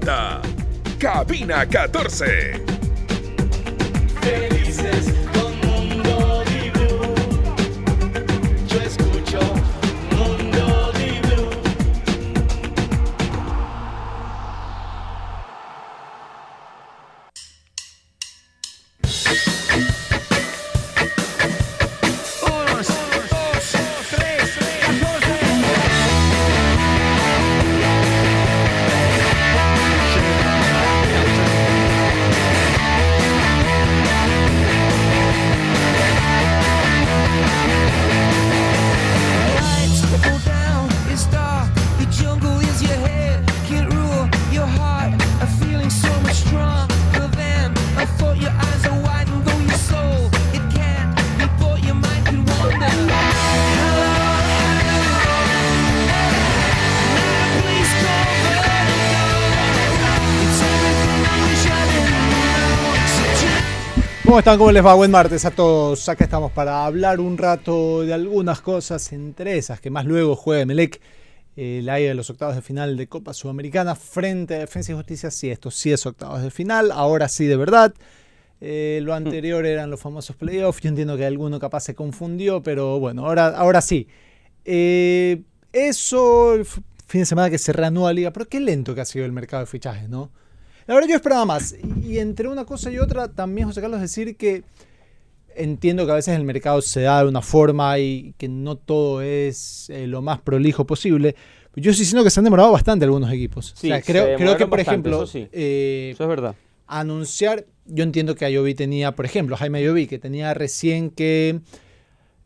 presenta Cabina 14. Están? ¿Cómo les va? Buen martes a todos. Acá estamos para hablar un rato de algunas cosas, entre esas que más luego juegue Melec, la ida de los octavos de final de Copa Sudamericana frente a Defensa y Justicia. Sí, esto sí es octavos de final, ahora sí de verdad. Eh, lo anterior eran los famosos playoffs. Yo entiendo que alguno capaz se confundió, pero bueno, ahora, ahora sí. Eh, eso, el fin de semana que se reanuda la liga, pero qué lento que ha sido el mercado de fichajes, ¿no? La verdad yo esperaba más. Y entre una cosa y otra, también José Carlos decir que entiendo que a veces el mercado se da de una forma y que no todo es eh, lo más prolijo posible. Yo sí siento que se han demorado bastante algunos equipos. Sí, o sea, se creo, que, por bastante, ejemplo, eso sí. eh, Eso es verdad. anunciar, yo entiendo que Ayoví tenía, por ejemplo, Jaime Ayoví, que tenía recién que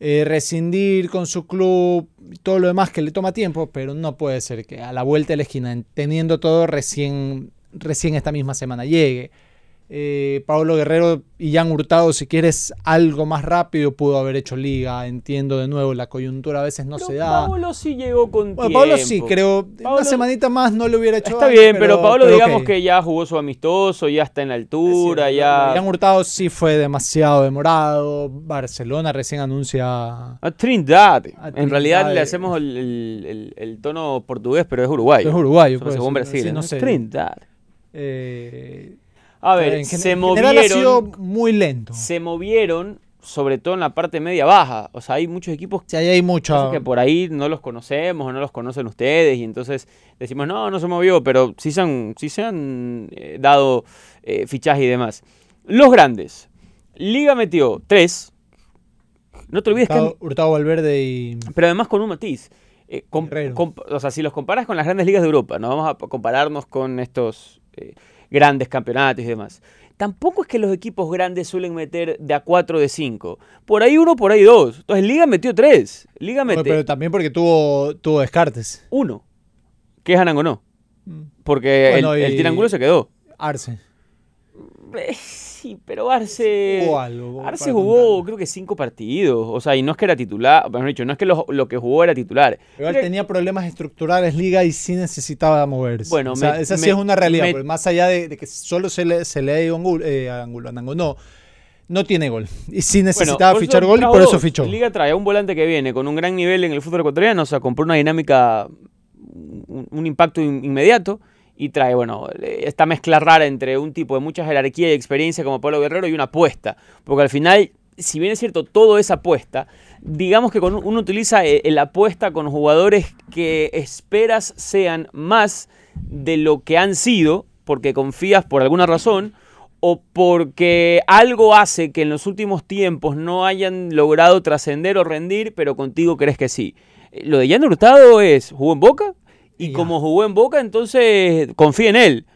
eh, rescindir con su club y todo lo demás que le toma tiempo, pero no puede ser que a la vuelta de la esquina, en- teniendo todo recién, recién esta misma semana llegue. Eh, Pablo Guerrero y Jan Hurtado, si quieres algo más rápido, pudo haber hecho liga. Entiendo de nuevo, la coyuntura a veces no Pero se da. Pablo sí llegó con bueno, tiempo. Pablo sí, creo. Pablo- una semanita más no le hubiera hecho Está daño, bien, pero, Pablo pero digamos ok. que ya jugó su amistoso, ya está en la altura, ya... Jan Hurtado sí fue demasiado demorado. Barcelona recién anuncia. A Trindade. A En realidad le hacemos el, el- el- el tono portugués, pero es uruguayo. Es uruguayo, pues, según Brasil. sí, ¿no? no sé. Trindade. Eh, A ver, en se general ha sido movieron, muy lento. se movieron, sobre todo en la parte media-baja. O sea, hay muchos equipos Sí, ahí hay mucho. que por ahí no los conocemos o no los conocen ustedes y entonces decimos, no, no se movió, pero sí se han, sí se han eh, dado eh, fichajes y demás. Los grandes. Liga metió tres. No te olvides que... Hurtado, Valverde y. Pero además con un matiz. Eh, com- o sea, si los comparas con las grandes ligas de Europa, no vamos a compararnos con estos eh, grandes campeonatos y demás. Tampoco es que los equipos grandes suelen meter de a 4 de 5. Por ahí uno, por ahí dos. Entonces Liga metió tres. Liga mete pero también porque tuvo, tuvo descartes. uno. Que es Anangonó. Mm. Porque Bueno, el, el Tirangulo se quedó. Arce. Sí, pero Arce. Algo, Arce jugó, contarlo. creo que cinco partidos. O sea, y no es que era titular. Mejor dicho, no es que lo, lo que jugó era titular. Igual Mira, tenía problemas estructurales Liga y sí necesitaba moverse. Bueno, o sea, me- esa sí me- es una realidad. me- porque más allá de, de que solo se le, se le ha ido Angulo, eh, a Angulo, a Nangonó, no tiene gol. Y sí Bueno, necesitaba eso fichar gol y por eso fichó. Liga trae a un volante que viene con un gran nivel en el fútbol ecuatoriano, o sea, compró una dinámica, un, un impacto in- inmediato y trae, bueno, esta mezcla rara entre un tipo de mucha jerarquía y experiencia como Pablo Guerrero y una apuesta. Porque al final, si bien es cierto, todo es apuesta, digamos que con un- uno utiliza eh, la apuesta con jugadores que esperas sean más de lo que han sido, porque confías por alguna razón, o porque algo hace que en los últimos tiempos no hayan logrado trascender o rendir, pero contigo crees que sí. Eh, Lo de Jan Hurtado es, jugó en Boca, y como jugó en Boca, entonces confía en él.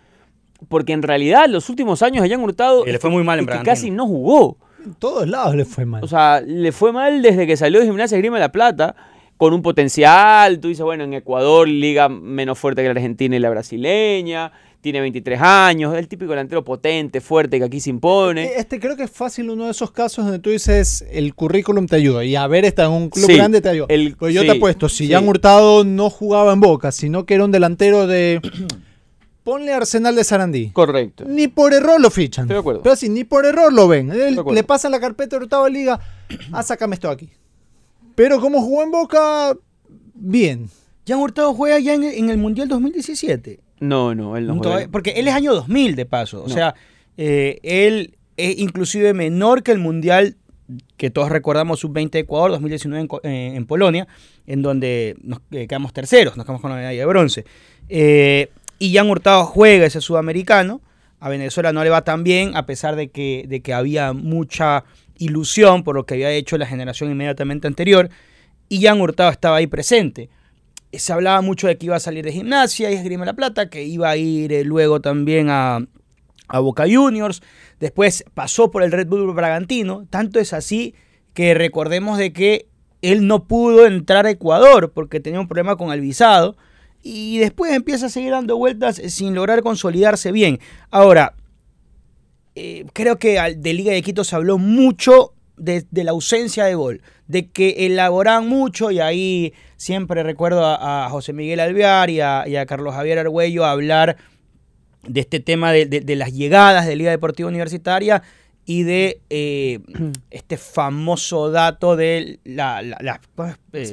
Porque en realidad los últimos años a Jan Hurtado Y le fue muy mal en que casi no jugó. En todos lados le fue mal. O sea, le fue mal desde que salió de Gimnasia Grima de la Plata, con un potencial. Tú dices, bueno, en Ecuador, liga menos fuerte que la Argentina y la brasileña. Tiene 23 años, es el típico delantero potente, fuerte, que aquí se impone. Eh, Este creo que es fácil uno de esos casos donde tú dices el currículum te ayuda y haber estado en un club Sí, grande te ayuda. el- pues yo sí, te apuesto, si sí. Jan Hurtado no jugaba en Boca, sino que era un delantero de ponle Arsenal de Sarandí. Correcto. Ni por error lo fichan. Estoy de acuerdo. Pero así, ni por error lo ven. Él- le pasan la carpeta de Hurtado Liga, ah, sácame esto aquí. Pero como jugó en Boca, bien. Jan Hurtado juega ya en, en el Mundial 2017. No, no, él no Todavía- juega. porque él es año 2000 de paso. O No. sea, eh, él es inclusive menor que el Mundial que todos recordamos sub-20 de Ecuador 2019 en, eh, en Polonia, en donde nos eh, quedamos terceros, nos quedamos con la medalla de bronce. Eh, y Jan Hurtado juega ese sudamericano. A Venezuela no le va tan bien, a pesar de que, de que había mucha ilusión por lo que había hecho la generación inmediatamente anterior. Y Jan Hurtado estaba ahí presente se hablaba mucho de que iba a salir de gimnasia y esgrima la plata, que iba a ir eh, luego también a, a Boca Juniors. Después pasó por el Red Bull Bragantino. Tanto es así que recordemos de que él no pudo entrar a Ecuador porque tenía un problema con el visado. Y después empieza a seguir dando vueltas sin lograr consolidarse bien. Ahora, eh, creo que al- de Liga de Quito se habló mucho de, de la ausencia de gol, de que elaboraban mucho y ahí siempre recuerdo a, a José Miguel Alvear y a, y a Carlos Javier Argüello hablar de este tema de, de- de las llegadas de Liga Deportiva Universitaria y de eh, este famoso dato de la, la- la, eh,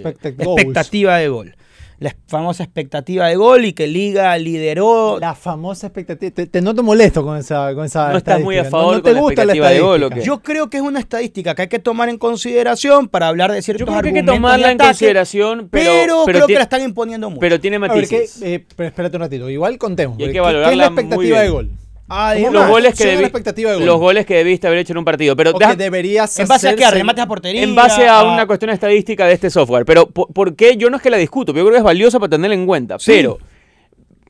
expectativa de gol. La famosa expectativa de gol y que Liga lideró La famosa expectativa. Te, te noto molesto con esa, con esa ¿No estás muy a favor te con la gusta expectativa de gol o estadística. qué? Yo creo que es una estadística que hay que tomar en consideración para hablar de ciertos Yo creo que hay que tomarla en consideración, pero, pero, pero creo que la están imponiendo mucho. pero tiene A ver, ¿qué, matices. eh, pero espérate un ratito. Igual contemos. Y hay que ¿qué- ¿Qué es la muy expectativa bien. de gol? Ah, ¿Cómo digo, los goles que gol. los goles que debiste haber hecho en un partido. Pero O deja- que deberías ¿En base a qué? ¿A hacerse- remates a portería? en base a a- una cuestión estadística de este software. Pero ¿por, por qué? Yo no es que la discuto, pero yo creo que es valiosa para tenerla en cuenta. Sí. Pero,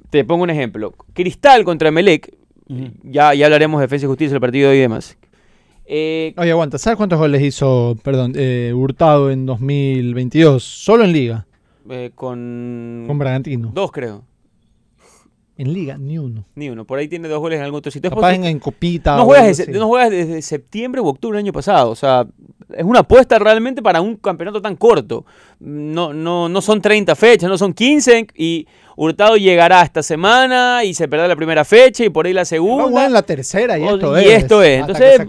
te pongo un ejemplo. Cristal contra Melec, ya, ya hablaremos de defensa y justicia, el partido de hoy y demás. Eh, Oye, aguanta. ¿Sabes cuántos goles hizo, perdón, eh, Hurtado en 2022? Solo en Liga. eh, con Con Bragantino. dos, creo. En Liga, ni uno. Ni uno. Por ahí tiene dos goles en algún otro sitio. Capaz en, en Copita. no, juegas desde, así. no juegas desde septiembre u octubre del año pasado. O sea, es una apuesta realmente para un campeonato tan corto. No, no, no son 30 fechas, no son 15. Y Hurtado llegará esta semana y se perderá la primera fecha y por ahí la segunda. jugar en la tercera y O- esto y es. esto es. Entonces.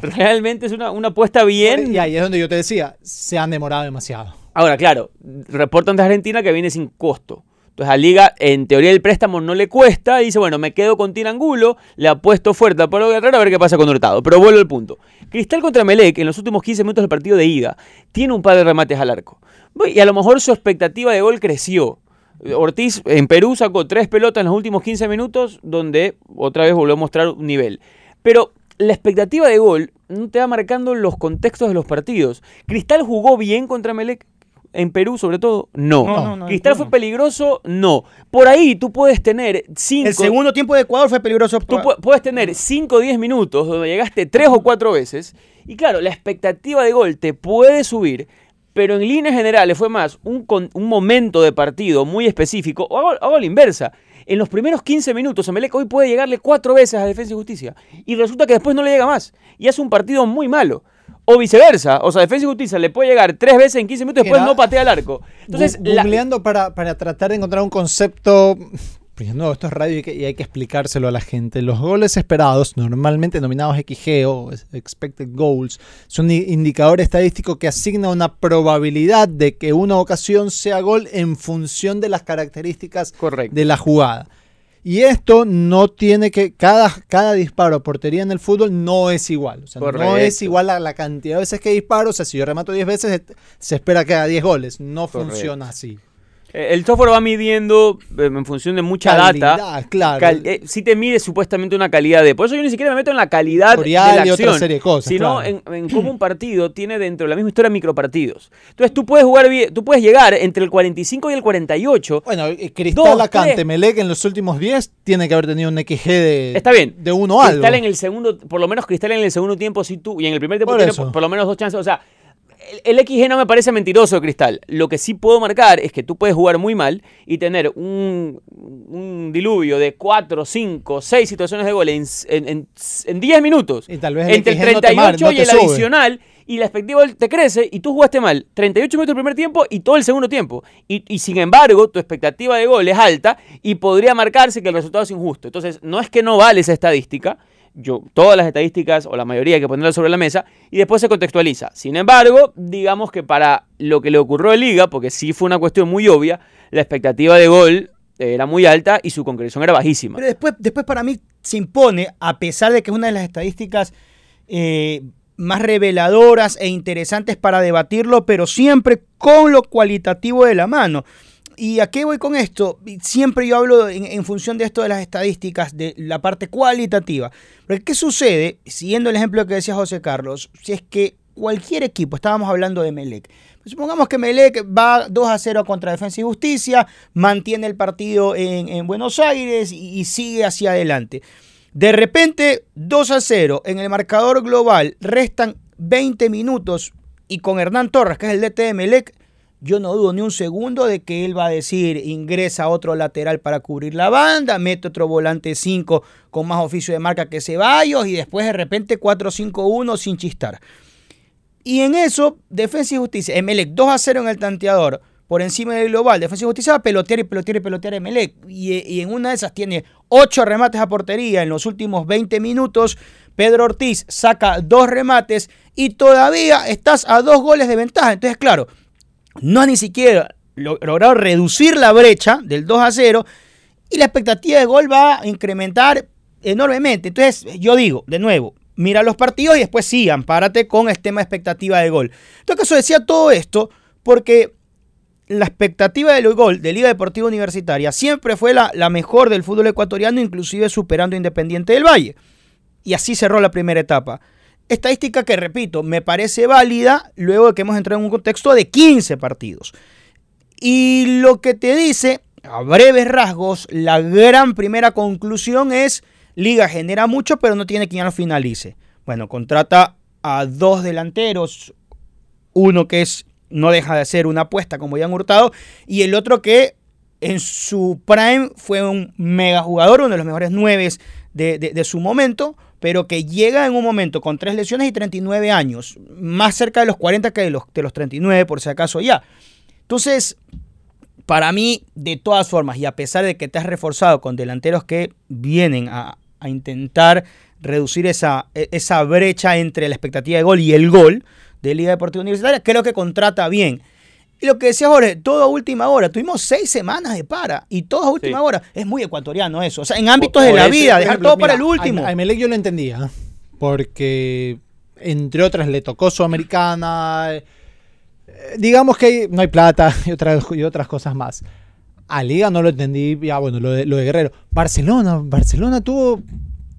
Realmente es una, una apuesta bien. Y ahí es donde yo te decía, se han demorado demasiado. Ahora, claro, reportan de Argentina que viene sin costo. Entonces a Liga, en teoría el préstamo no le cuesta, y dice, bueno, me quedo con Tirangulo, le apuesto fuerte a Pablo Guerrero a ver qué pasa con Hurtado. Pero vuelvo al punto. Cristal contra Melec, en los últimos 15 minutos del partido de ida, tiene un par de remates al arco. Y a lo mejor su expectativa de gol creció. Ortiz en Perú sacó tres pelotas en los últimos 15 minutos, donde otra vez volvió a mostrar un nivel. Pero la expectativa de gol no te va marcando los contextos de los partidos. Cristal jugó bien contra Melec. En Perú, sobre todo, no. No, no, no, Cristal no. fue peligroso, no. Por ahí tú puedes tener cinco. El segundo tiempo de Ecuador fue peligroso. Tú pu- puedes tener 5 o 10 minutos donde llegaste 3 o 4 veces. Y claro, la expectativa de gol te puede subir. Pero en líneas generales fue más un, con- un momento de partido muy específico. O hago, hago la inversa. En los primeros 15 minutos, Emelec hoy puede llegarle 4 veces a Defensa y Justicia. Y resulta que después no le llega más. Y hace un partido muy malo. O viceversa. O sea, Defensa y Justicia le puede llegar 3 veces en 15 minutos y después no patea el arco. Entonces, la- googleando para, para tratar de encontrar un concepto. Pues no, esto es radio y hay, que, explicárselo a la gente. Los goles esperados, normalmente denominados XG o Expected Goals, son un indicador estadístico que asigna una probabilidad de que una ocasión sea gol en función de las características Correcto. de la jugada. Y esto no tiene que. Cada, cada disparo a portería en el fútbol no es igual. O sea, no es igual a la cantidad de veces que disparo. O sea, si yo remato 10 veces, se espera que haga 10 goles. No Correcto. funciona así. Eh, El software va midiendo eh, en función de mucha Calidad, data. claro. Cal- eh, sí te mide supuestamente una calidad de. Por eso yo ni siquiera me meto en la calidad Historial de la y otra acción, serie de cosas, sino claro. en, en cómo un partido tiene dentro de la misma historia micropartidos. Entonces tú puedes jugar bien, tú puedes llegar entre el 45 y el 48. Bueno, Cristal Acante. Melec en los últimos 10 tiene que haber tenido un XG de, Está bien. de uno algo. Cristal en el segundo, por lo menos Cristal en el segundo tiempo sí tú, y en el primer tiempo Por tiene por lo menos dos chances. O sea, el, el XG no me parece mentiroso, Cristal. Lo que sí puedo marcar es que tú puedes jugar muy mal y tener un, un diluvio de 4, 5, 6 situaciones de gol en, en, en- en 10 minutos. Y tal vez el entre el XG no te 38 mar- no y el sube. adicional. Y la expectativa de gol te crece y tú jugaste mal 38 minutos el primer tiempo y todo el segundo tiempo. Y, y sin embargo, tu expectativa de gol es alta y podría marcarse que el resultado es injusto. Entonces, no es que no vale esa estadística. Yo, todas las estadísticas o la mayoría hay que ponerlas sobre la mesa y después se contextualiza. Sin embargo, digamos que para lo que le ocurrió a Liga, porque sí fue una cuestión muy obvia, la expectativa de gol era muy alta y su concreción era bajísima. Pero después, después para mí se impone, a pesar de que es una de las estadísticas eh, más reveladoras e interesantes para debatirlo, pero siempre con lo cualitativo de la mano. ¿Y a qué voy con esto? Siempre yo hablo en, función de esto de las estadísticas, de la parte cualitativa. Pero ¿qué sucede, siguiendo el ejemplo que decía José Carlos, si es que cualquier equipo, estábamos hablando de Melec, pues supongamos que Melec va 2 a 0 contra Defensa y Justicia, mantiene el partido en, en Buenos Aires y, y sigue hacia adelante. De repente, 2 a 0 en el marcador global, restan 20 minutos y con Hernán Torres, que es el DT de Melec, yo no dudo ni un segundo de que él va a decir ingresa otro lateral para cubrir la banda, mete otro volante 5 con más oficio de marca que Ceballos y después de repente 4-5-1 sin chistar. Y en eso, Defensa y Justicia, Emelec 2 a 0 en el tanteador, por encima del global. Defensa y Justicia va a pelotear y pelotear y pelotear a Emelec. Y, y en una de esas tiene 8 remates a portería en los últimos 20 minutos. Pedro Ortiz saca dos remates y todavía estás a dos goles de ventaja. Entonces, claro, no has ni siquiera lo- logrado reducir la brecha del 2 a 0 y la expectativa de gol va a incrementar enormemente. Entonces, yo digo, de nuevo, mira los partidos y después sí, ampárate con el tema de expectativa de gol. En todo caso, decía todo esto porque la expectativa del gol de Liga Deportiva Universitaria siempre fue la, la mejor del fútbol ecuatoriano, inclusive superando Independiente del Valle. Y así cerró la primera etapa. Estadística que, repito, me parece válida luego de que hemos entrado en un contexto de 15 partidos. Y lo que te dice, a breves rasgos, la gran primera conclusión es, Liga genera mucho, pero no tiene quien lo finalice. Bueno, contrata a dos delanteros, uno que es no deja de ser una apuesta como ya han hurtado, y el otro que en su prime fue un mega jugador, uno de los mejores nueve de, de- de su momento, pero que llega en un momento con tres lesiones y 39 años, más cerca de los 40 que de los, de los 39, por si acaso ya. Entonces, para mí, de todas formas, y a pesar de que te has reforzado con delanteros que vienen a, a intentar reducir esa, e- esa brecha entre la expectativa de gol y el gol de Liga Deportiva Universitaria, creo que contrata bien. Y lo que decía Jorge, todo a última hora. Tuvimos seis semanas de para y todo a última Sí. hora. Es muy ecuatoriano eso. O sea, en ámbitos de la vida, dejar ejemplo, todo para el último. A, a Emelec yo lo entendía, porque entre otras le tocó Sudamericana. eh, digamos que hay- no hay plata y otras, y otras cosas más. A Liga no lo entendí, ya bueno, lo de, lo de Guerrero. Barcelona, Barcelona tuvo,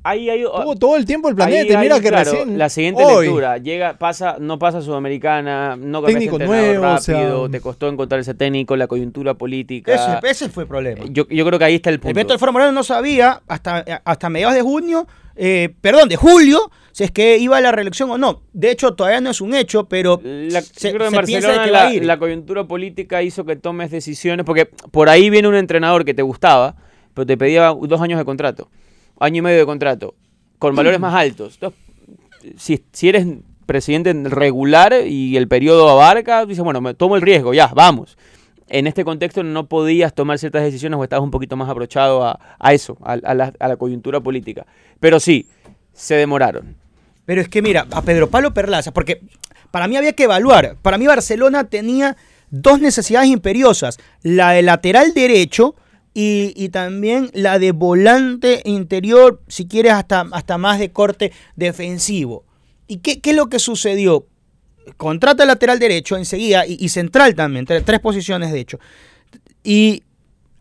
Ahí hay, tuvo todo el tiempo el planeta. Ahí- ahí, Mira que claro, recién. la siguiente hoy, lectura llega, pasa, no pasa Sudamericana, no Técnico nuevo, o rápido, sea- te costó encontrar ese técnico, la coyuntura política. Ese, ese fue el problema. yo, yo creo que ahí está el El punto. Beto Alfaro Moreno no sabía hasta, hasta mediados de junio, eh, perdón, de julio, si es que iba a la reelección o no. De hecho, todavía no es un hecho, pero La- se, yo creo que se en Barcelona que va a la, ir. la coyuntura política hizo que tomes decisiones, porque por ahí viene un entrenador que te gustaba, pero te pedía dos años de contrato, año y medio de contrato, con valores más altos. Entonces, si, si eres presidente regular y el periodo abarca, dices, bueno, me tomo el riesgo, ya, vamos. En este contexto no podías tomar ciertas decisiones o estabas un poquito más abrochado a, a eso, a, a la, a la coyuntura política. Pero sí, se demoraron. Pero es que mira, a Pedro Pablo Perlaza, porque para mí había que evaluar. Para mí Barcelona tenía dos necesidades imperiosas. La de lateral derecho y, también la de volante interior, si quieres hasta, hasta más de corte defensivo. ¿Y qué, qué es lo que sucedió? Contrata lateral derecho enseguida y, y central también, tre- tres posiciones de hecho. Y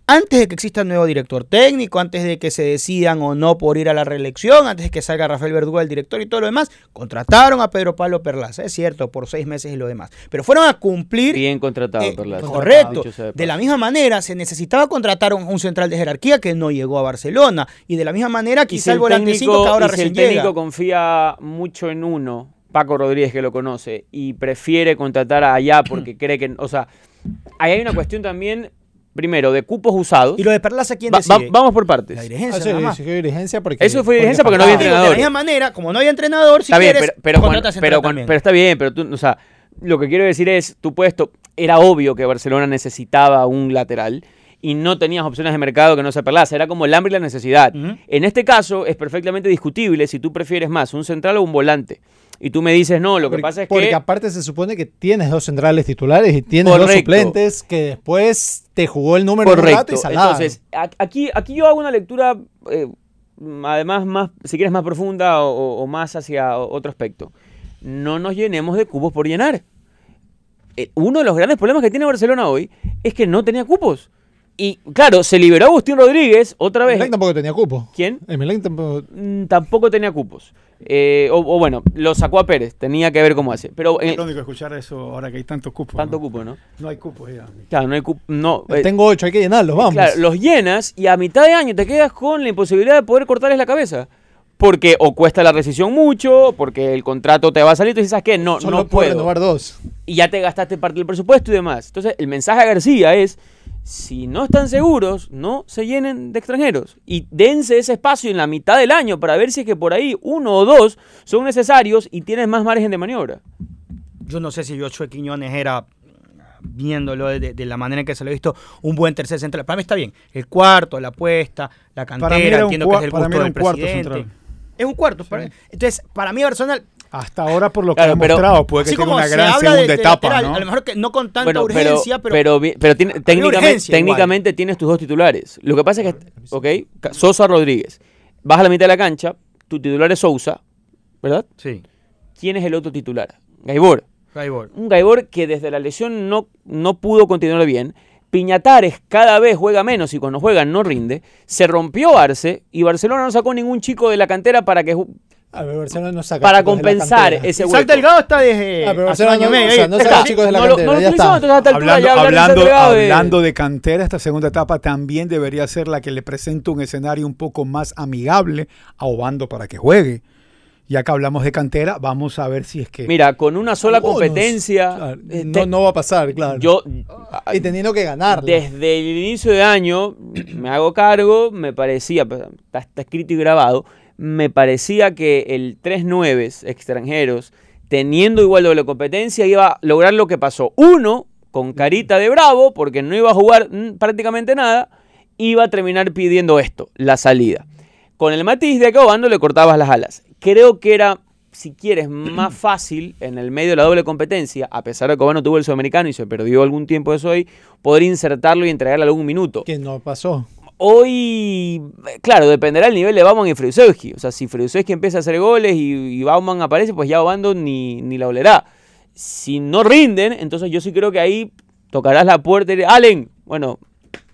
antes de que exista el nuevo director técnico, antes de que se decidan o no por ir a la reelección, antes de que salga Rafael Verduga el director y todo lo demás, contrataron a Pedro Pablo Perlaza, es cierto, por seis meses y lo demás. Pero fueron a cumplir. Bien contratado, eh, Perlaza. correcto. De De la misma manera, se necesitaba contratar un, un central de jerarquía que no llegó a Barcelona. Y de la misma manera, quizá si el volante 5 que ahora y si recién el técnico llega. confía mucho en uno, Paco Rodríguez que lo conoce, y prefiere contratar a allá porque cree que, o sea, ahí hay una cuestión también, primero, de cupos usados. Y lo de Perlaza, ¿quién Va- va- decide? vamos por partes. La Ah, dirigencia. eso nada más. fue dirigencia porque. Eso fue dirigencia porque no Ah, había entrenador. De la misma manera, como no había entrenador, si está bien, quieres, pero, pero, Juan- pero, Juan- pero está bien, pero tú, o sea, lo que quiero decir es, tú puesto, era obvio que Barcelona necesitaba un lateral y no tenías opciones de mercado que no se Perlaza, era como el hambre y la necesidad. En este caso es perfectamente discutible si tú prefieres más un central o un volante. Y tú me dices, no, lo que Porque- pasa es porque que... aparte se supone que tienes dos centrales titulares y tienes dos suplentes que después te jugó el número un rato Correcto. y salada. Entonces, aquí, aquí yo hago una lectura, eh, además, más, si quieres, más profunda o, o más hacia otro aspecto. No nos llenemos de cupos por llenar. Eh, uno de los grandes problemas que tiene Barcelona hoy es que no tenía cupos. Y claro, se liberó Agustín Rodríguez otra vez. Emelec tampoco tenía cupo. ¿Quién? Emelec tampoco. Mm, Tampoco tenía cupos. Eh, o, o bueno, lo sacó a Pérez, tenía que ver cómo hace. Pero en- irónico escuchar eso ahora que hay tantos cupos. tanto ¿no? cupo, ¿no? No hay cupos ya. Claro, no hay cupo. No, eh, Tengo ocho, hay que llenarlos, vamos. Claro, los llenas y a mitad de año te quedas con la imposibilidad de poder cortarles la cabeza. Porque o cuesta la rescisión mucho, porque el contrato te va a salir, tú dices, ¿sabes qué? No, Solo no puedo puedo. renovar dos. Y ya te gastaste parte del presupuesto y demás. Entonces, el mensaje a García es, si no están seguros, no se llenen de extranjeros. Y dense ese espacio en la mitad del año para ver si es que por ahí uno o dos son necesarios y tienes más margen de maniobra. Yo no sé si Joshua Quiñones era, viéndolo de, de la manera en que se lo he visto, un buen tercer central. Para mí está bien. El cuarto, la apuesta, la cantera, entiendo que es el gusto del presidente. central. Es un cuarto. para- Entonces, para mí personal, Hasta ahora, por lo que Claro, ha mostrado, puede que tenga como una se gran habla de, segunda de etapa, lateral, ¿no? a lo mejor que no con tanta Bueno, pero, urgencia, pero, pero, vi- pero tiene- técnicamente, urgencia igual. técnicamente tienes tus dos titulares. Lo que pasa es que, ok, Sosa Rodríguez, vas a la mitad de la cancha, tu titular es Sousa, ¿verdad? Sí, ¿Quién es el otro titular? Gaibor. Gaibor. Un Gaibor que desde la lesión no, no pudo continuar bien. Piñatares cada vez juega menos y cuando juega no rinde. Se rompió Arce y Barcelona no sacó ningún chico de la cantera para que Barcelona no saca para chicos de la compensar ese hueco. Delgado está desde Ah, pero hace un Barcelona año y no- medio. saca chicos de la no lo, cantera, no lo ya utilizó, está. entonces a esta altura Hablando, ya de hablando, cantera, esta segunda etapa también debería ser la que le presente un escenario un poco más amigable a Obando para que juegue. Ya que hablamos de cantera, vamos a ver si es que... Mira, con una sola competencia, Claro, eh, no, te- no va a pasar, claro. yo y teniendo que ganar. desde el inicio de año me hago cargo, me parecía, pues, está, está escrito y grabado, me parecía que el 3-9 extranjeros, teniendo igual doble competencia, iba a lograr lo que pasó. Uno, con carita de bravo, porque no iba a jugar mm, prácticamente nada, iba a terminar pidiendo esto, la salida. Con el matiz de que a Obando le cortabas las alas. Creo que era, si quieres, más fácil en el medio de la doble competencia, a pesar de que Obando tuvo el sudamericano y se perdió algún tiempo de eso ahí, poder insertarlo y entregarle algún minuto. Que no pasó. Hoy, claro, dependerá del nivel de Bauman y Friusewski. O sea, si Friusewski empieza a hacer goles y, y Bauman aparece, pues ya Obando ni, ni la olerá. Si no rinden, entonces yo sí creo que ahí tocarás la puerta y Allen, bueno,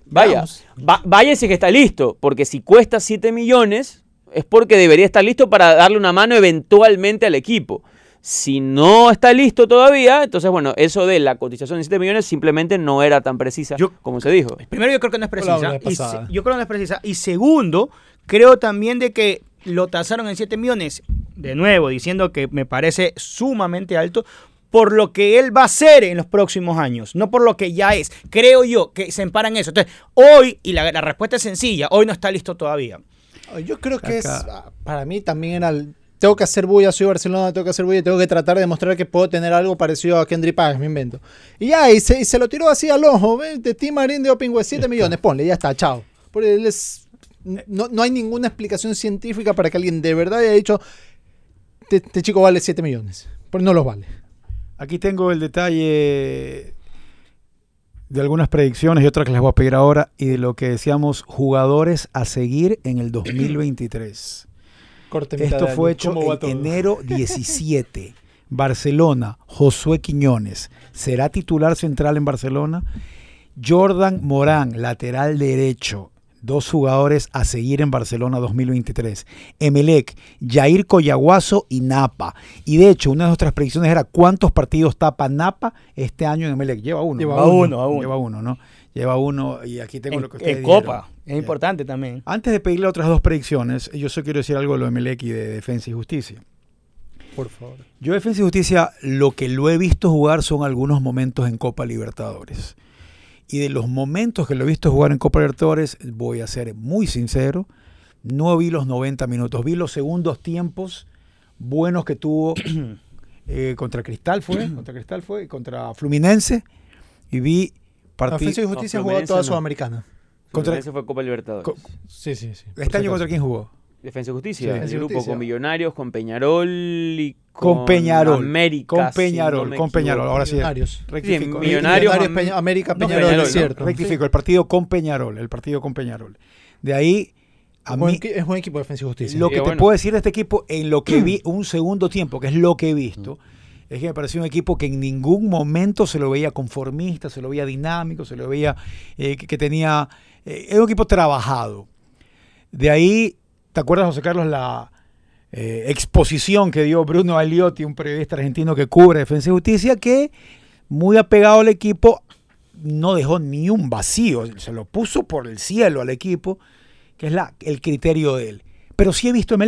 vaya, va- es que está listo, porque si cuesta 7 millones es porque debería estar listo para darle una mano eventualmente al equipo. Si no está listo todavía, entonces bueno, eso de la cotización de 7 millones simplemente no era tan precisa Yo- como se dijo. Primero, yo creo que no es precisa. Y se- yo creo que no es precisa. Y segundo, creo también de que lo tasaron en 7 millones, de nuevo, diciendo que me parece sumamente alto por lo que él va a hacer en los próximos años, no por lo que ya es. Creo yo que se empara en eso. Entonces, hoy, y la, la respuesta es sencilla, hoy no está listo todavía. Yo creo que es, Acá. para mí también era, el- tengo que hacer bulla, soy Barcelona, tengo que hacer bulla, tengo que tratar de demostrar que puedo tener algo parecido a Kendry Páez, me invento. Y ya, y se, y se lo tiró así al ojo, de Tim Marín de Opingüe, 7 millones, ponle, ya está, chao. Porque él es, no, no hay ninguna explicación científica para que alguien de verdad haya dicho, este, este chico vale 7 millones, porque no los vale. Aquí tengo el detalle de algunas predicciones y otras que les voy a pedir ahora y de lo que decíamos jugadores a seguir en el 2023. Corte Esto fue hecho ¿Cómo va en enero 17. Barcelona, Josué Quiñones, ¿será titular central en Barcelona? Jordan Morán, lateral derecho, dos jugadores a seguir en Barcelona 2023. Emelec, Jair Coyaguazo y Napa. Y de hecho, una de nuestras predicciones era cuántos partidos tapa Napa este año en Emelec. Lleva uno. Lleva ¿no? uno, a uno. Lleva uno, ¿no? Lleva uno y aquí tengo En, lo que en ustedes dieron. Copa, es importante también. Antes de pedirle otras dos predicciones, yo solo quiero decir algo de lo de Emelec y de Defensa y Justicia. Por favor. Yo Defensa y Justicia lo que lo he visto jugar son algunos momentos en Copa Libertadores. Y de los momentos que lo he visto jugar en Copa Libertadores, voy a ser muy sincero, no vi los 90 minutos, vi los segundos tiempos buenos que tuvo eh, contra Cristal fue, contra Cristal fue, contra Fluminense y vi Defensa y Justicia No, jugó toda no. Sudamericana. Contra- Ese fue Copa Libertadores. Co- Sí, sí, sí. este año contra quién jugó? Defensa y Justicia. Sí. el Defensa grupo Justicia. con Millonarios, con Peñarol y Con, con, Peñarol. América. con si Peñarol, no con Peñarol. Ahora sí. Millonarios. Rectifico. Sí, Millonarios, Millonarios, Am- Peña- América, no, Peñarol, es ¿no? cierto. Rectifico, el partido con Peñarol. El partido con Peñarol. De ahí, a Es buen mí, equi- es buen equipo de defensa y justicia. lo que te bueno. puedo decir de este equipo en lo que vi un segundo tiempo, que es lo que he visto, es que me pareció un equipo que en ningún momento se lo veía conformista, se lo veía dinámico, se lo veía eh, que, tenía... eh, es un equipo trabajado. De ahí, ¿te acuerdas, José Carlos, la eh, exposición que dio Bruno Aliotti, un periodista argentino que cubre Defensa y Justicia, que muy apegado al equipo, no dejó ni un vacío, se lo puso por el cielo al equipo, que es la, el criterio de él. Pero sí he visto a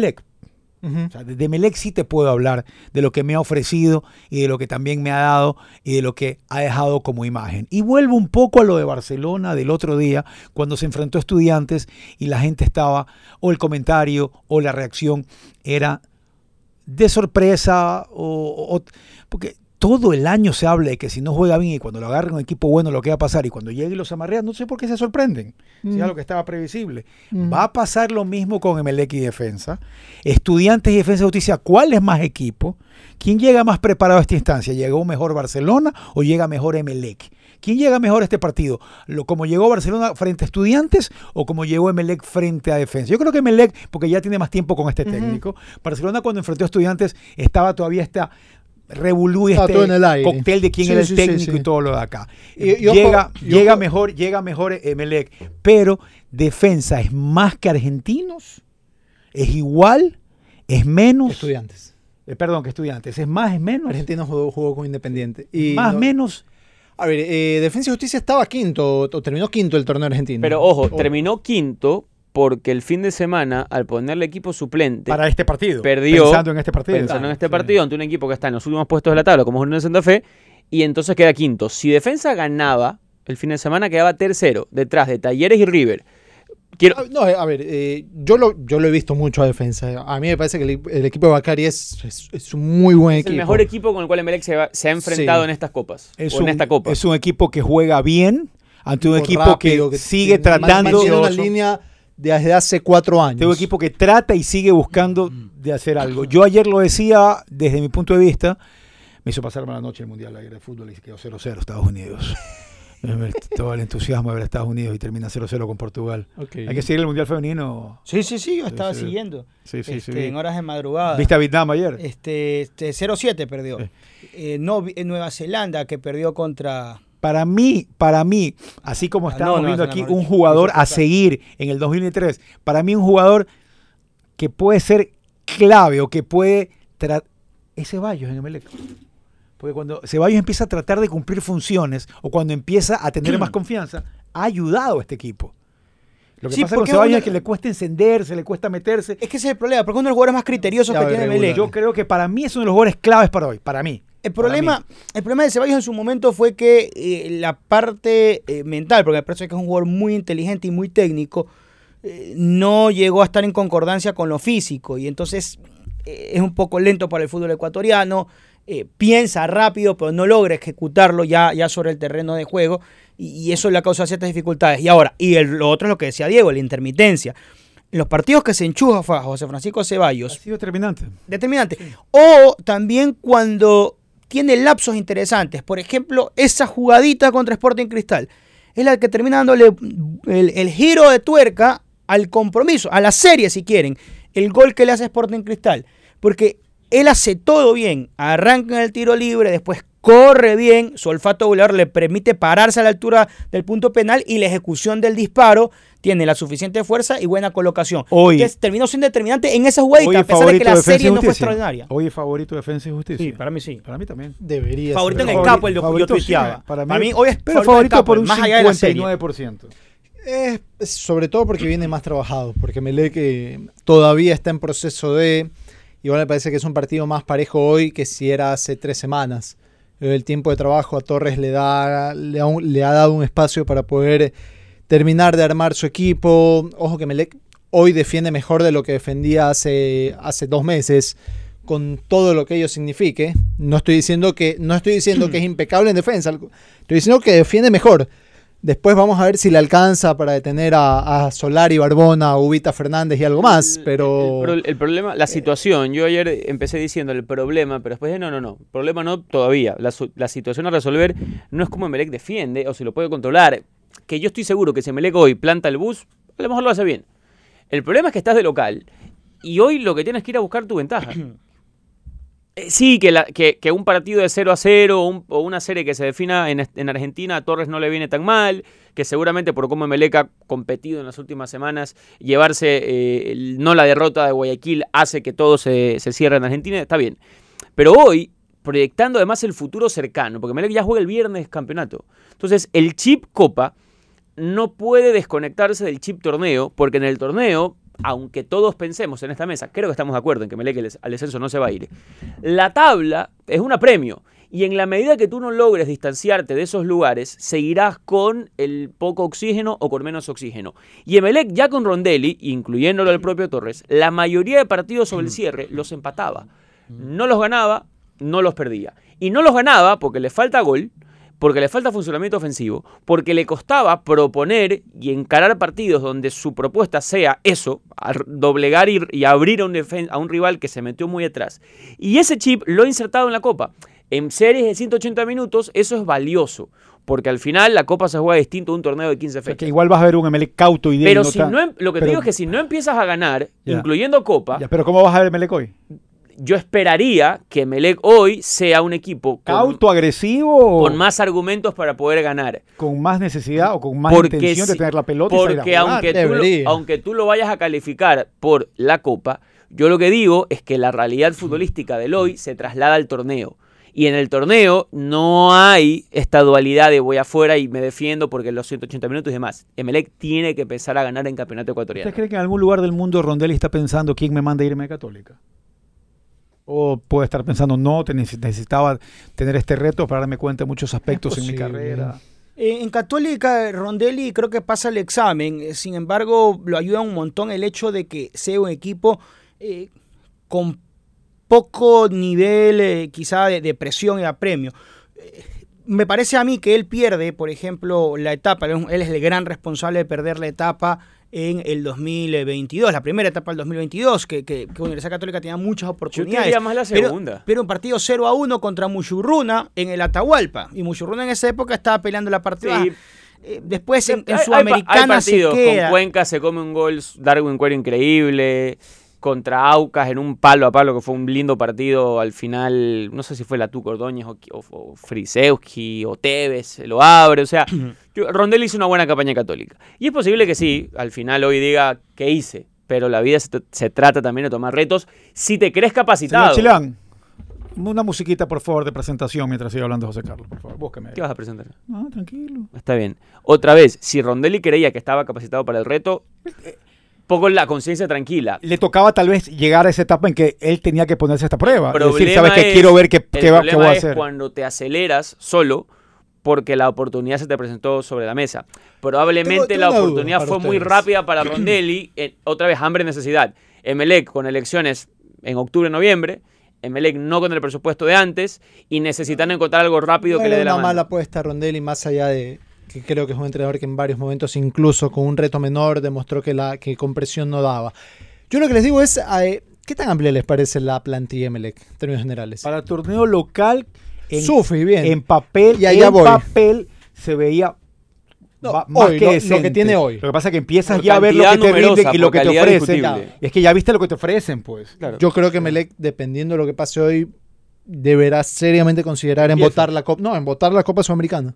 De Melec sí te puedo hablar de lo que me ha ofrecido y de lo que también me ha dado y de lo que ha dejado como imagen. Y vuelvo un poco a lo de Barcelona del otro día, cuando se enfrentó a estudiantes y la gente estaba, o el comentario o la reacción era de sorpresa, o, o- porque todo el año se habla de que si no juega bien y cuando lo agarren un equipo bueno lo que va a pasar y cuando llegue y los amarrean, no sé por qué se sorprenden. Si es algo que estaba previsible. Va a pasar lo mismo con Emelec y Defensa. Estudiantes y Defensa de Justicia, ¿cuál es más equipo? ¿Quién llega más preparado a esta instancia? ¿Llegó mejor Barcelona o llega mejor Emelec? ¿Quién llega mejor a este partido? ¿Lo, ¿Como llegó Barcelona frente a Estudiantes o como llegó Emelec frente a Defensa? Yo creo que Emelec, porque ya tiene más tiempo con este técnico. Barcelona cuando enfrentó a Estudiantes estaba todavía esta revolú este todo en el aire. cóctel de quién Sí, era el sí, técnico sí. y todo lo de acá. Y- y ojo- llega llega ojo- mejor, llega mejor Emelec, pero defensa es más que argentinos, es igual, es menos, Estudiantes. eh, perdón, que estudiantes, es más, es menos, Argentinos jugó, jugó con Independiente. Y más, no- menos. A ver, eh, Defensa y Justicia estaba quinto, o terminó quinto el torneo argentino. Pero ojo, O- terminó quinto porque el fin de semana, al ponerle equipo suplente, Para este partido. perdió Pensando en este partido. pensando en este Sí. partido ante un equipo que está en los últimos puestos de la tabla, como es Unión de Santa Fe, y entonces queda quinto. Si Defensa ganaba, el fin de semana quedaba tercero, detrás de Talleres y River. Quiero, Ah, No, a ver, eh, yo, lo, yo lo he visto mucho a defensa. A mí me parece que el, el equipo de Bacari es, es- es un muy buen es equipo. el mejor equipo con el cual Emelec se, se ha enfrentado Sí. en estas copas. Es o en un, esta copa. es un equipo que juega bien ante un Equipo equipo rápido, que, sigue tratando. mantiene una línea desde hace cuatro años. de un equipo que trata y sigue buscando de hacer algo. Yo ayer lo decía desde mi punto de vista, me hizo pasarme la noche el Mundial ayer de fútbol y quedó 0-0 Estados Unidos. Todo el entusiasmo de ver a Estados Unidos y termina 0-0 con Portugal. Hay que seguir el Mundial Femenino. Sí, sí, sí, yo estaba sí. siguiendo. Sí, sí, este, sí. En horas de madrugada. ¿Viste a Vietnam ayer? Este, este 0-7 perdió. Eh, no, en Nueva Zelanda que perdió contra. Para mí, para mí, así como Ah, estamos no, no, viendo no, aquí un jugador a seguir en el 2003, para mí un jugador que puede ser clave o que puede. Es Ceballos en Emelec. Porque cuando Ceballos empieza a tratar de cumplir funciones o cuando empieza a tener más confianza, ha ayudado a este equipo. Lo que Sí, pasa con Ceballos una- es que le cuesta encenderse, le cuesta meterse. Es que ese es el problema, porque uno de los jugadores más criteriosos Ya, que tiene. Melec. Yo creo que para mí es uno de los jugadores claves para hoy, para mí. El problema, el problema de Ceballos en su momento fue que eh, la parte eh, mental, porque me parece que es un jugador muy inteligente y muy técnico, eh, no llegó a estar en concordancia con lo físico y entonces es un poco lento para el fútbol ecuatoriano, piensa rápido pero no logra ejecutarlo ya, ya sobre el terreno de juego y, y eso le ha causado ciertas dificultades. Y ahora, y el- lo otro es lo que decía Diego, la intermitencia. En los partidos que se enchufa José Francisco Ha Ceballos, sido determinante. determinante. O también cuando tiene lapsos interesantes. Por ejemplo, esa jugadita contra Sporting Cristal es la que termina dándole el, el giro de tuerca al compromiso, a la serie si quieren. El gol que le hace Sporting Cristal. Porque él hace todo bien. Arranca en el tiro libre, después corre bien. Su olfato volador le permite pararse a la altura del punto penal y la ejecución del disparo tiene la suficiente fuerza y buena colocación. Hoy- que terminó siendo determinante en esa jugadita, a es pesar de que la serie no fue extraordinaria. Hoy es favorito Defensa y Justicia. Sí, para mí sí. Para mí también. Debería Favorito en ser. el Favori- capo, el de yo favorito, sí, tuiteaba. para Para mí- mí, hoy es pero favorito favorito en el por capo, un más allá de la serie. 59%. Es, es sobre todo porque viene más trabajado, porque Melec eh, todavía está en proceso de... Igual me parece que es un partido más parejo hoy que si era hace tres semanas. El tiempo de trabajo a Torres le, da, le, ha, le ha dado un espacio para poder terminar de armar su equipo. Ojo que Melec hoy defiende mejor de lo que defendía hace, hace dos meses, con todo lo que ello signifique. No estoy diciendo que, no estoy diciendo que es impecable en defensa, estoy diciendo que defiende mejor. Después vamos a ver si le alcanza para detener a, a Solari, Barbona, a Ubita Fernández y algo más, pero... El, pro- el problema, la situación, yo ayer empecé diciendo el problema, pero después dije, no, no, no, problema no todavía. La, la situación a resolver no es cómo Emelec defiende o si lo puede controlar. Que yo estoy seguro que si Emelec hoy planta el bus, a lo mejor lo hace bien. El problema es que estás de local y hoy lo que tienes que ir a buscar tu ventaja. Eh, Sí, que, un partido de 0 a 0 o, un- o una serie que se defina en, Argentina a Torres no le viene tan mal, que seguramente por cómo Emelec ha competido en las últimas semanas, llevarse eh, no la derrota de Guayaquil hace que todo se, cierre en Argentina, está bien. Pero hoy, proyectando además el futuro cercano, porque Emelec ya juega el viernes campeonato, entonces el chip Copa no puede desconectarse del chip torneo, porque en el torneo, aunque todos pensemos en esta mesa, creo que estamos de acuerdo en que Melec el- al descenso no se va a ir, la tabla es un apremio. Y en la medida que tú no logres distanciarte de esos lugares, seguirás con el poco oxígeno o con menos oxígeno. Y Emelec, ya con Rondelli, incluyéndolo al propio Torres, la mayoría de partidos sobre el cierre los empataba. No los ganaba, no los perdía. Y no los ganaba porque le falta gol, porque le falta funcionamiento ofensivo, porque le costaba proponer y encarar partidos donde su propuesta sea eso, doblegar y, y abrir a un, a un rival que se metió muy atrás. Y ese chip lo ha insertado en la Copa. En series de 180 minutos eso es valioso, porque al final la Copa se juega distinto a un torneo de 15 O sea, fechas. que igual vas a ver un Emelec cauto y de Pero no si no, em- lo que te digo es que si no empiezas a ganar, Ya. incluyendo Copa, Ya, pero ¿cómo vas a ver Emelec hoy? Yo esperaría que Melec hoy sea un equipo con, ¿Cauto, agresivo o con más argumentos para poder ganar. con más necesidad o con más Porque intención de tener la pelota y salir a Porque jugar? aunque tú, lo, aunque tú lo vayas a calificar por la Copa, yo lo que digo es que la realidad futbolística del hoy se traslada al torneo. Y en el torneo no hay esta dualidad de voy afuera y me defiendo porque los 180 minutos y demás. Emelec tiene que empezar a ganar en campeonato ecuatoriano. ¿Ustedes creen que en algún lugar del mundo Rondelli está pensando quién me manda a irme a Católica? O puede estar pensando, no, te neces- necesitaba tener este reto para darme cuenta de muchos aspectos en mi carrera. En Católica, Rondelli creo que pasa el examen. eh, Sin embargo, lo ayuda un montón el hecho de que sea un equipo eh, con poco nivel, eh, quizá, de, de presión y apremio. Eh, me parece a mí que él pierde, por ejemplo, la etapa. Él es un- él es el gran responsable de perder la etapa en el 2022, la primera etapa del 2022, que, que, que Universidad Católica tenía muchas oportunidades. diría más la Pero- segunda. Pero, un partido 0 a 1 contra Muchurruna en el Atahualpa. Y Muchurruna en esa época estaba peleando la partida. Sí. Eh, después en, en Hay- hay Sudamericana hay partidos, se queda. Con Cuenca se come un gol Darwin Cuero increíble. Contra Aucas en un palo a palo, que fue un lindo partido al final. No sé si fue la Tuco Ordóñez o, o, o Frisewski o Tevez, lo abre. O sea, Rondelli hizo una buena campaña católica. Y es posible que sí, al final hoy diga qué hice. Pero la vida se, se trata también de tomar retos si te crees Señor capacitado. Chilán, una musiquita, por favor, de presentación mientras siga hablando José Carlos. Por favor, búsqueme. ¿Qué vas a presentar? No, tranquilo. Está bien. Otra vez, si Rondelli creía que estaba capacitado para el reto, poco la conciencia tranquila. Le tocaba tal vez llegar a esa etapa en que él tenía que ponerse a esta prueba. El Es decir, ¿sabes qué? es- Quiero ver qué, el qué va- qué voy a es hacer. cuando te aceleras solo porque la oportunidad se te presentó sobre la mesa. Probablemente Tengo- tengo la oportunidad fue muy rápida para Rondelli. eh, otra vez, hambre y necesidad. Emelec con elecciones en octubre, noviembre. Emelec no con el presupuesto de antes y necesitan encontrar algo rápido No que le dé la una mano. mala apuesta Rondelli, más allá de que creo que es un entrenador que en varios momentos, incluso con un reto menor, demostró que, la, que con presión no daba. Yo lo que les digo es, eh, ¿qué tan amplia les parece la plantilla Emelec en términos generales? Para el torneo local, en, Sufri, bien. en papel, Y allá en voy. papel se veía No, más hoy, que lo- lo que tiene hoy. Lo que pasa es que empiezas Por ya a ver lo que te rinden y lo que te ofrecen. es que ya viste lo que te ofrecen, pues. Claro. Yo creo que Melec, dependiendo de lo que pase hoy, deberá seriamente considerar en votar la Copa. No, en votar la Copa Sudamericana.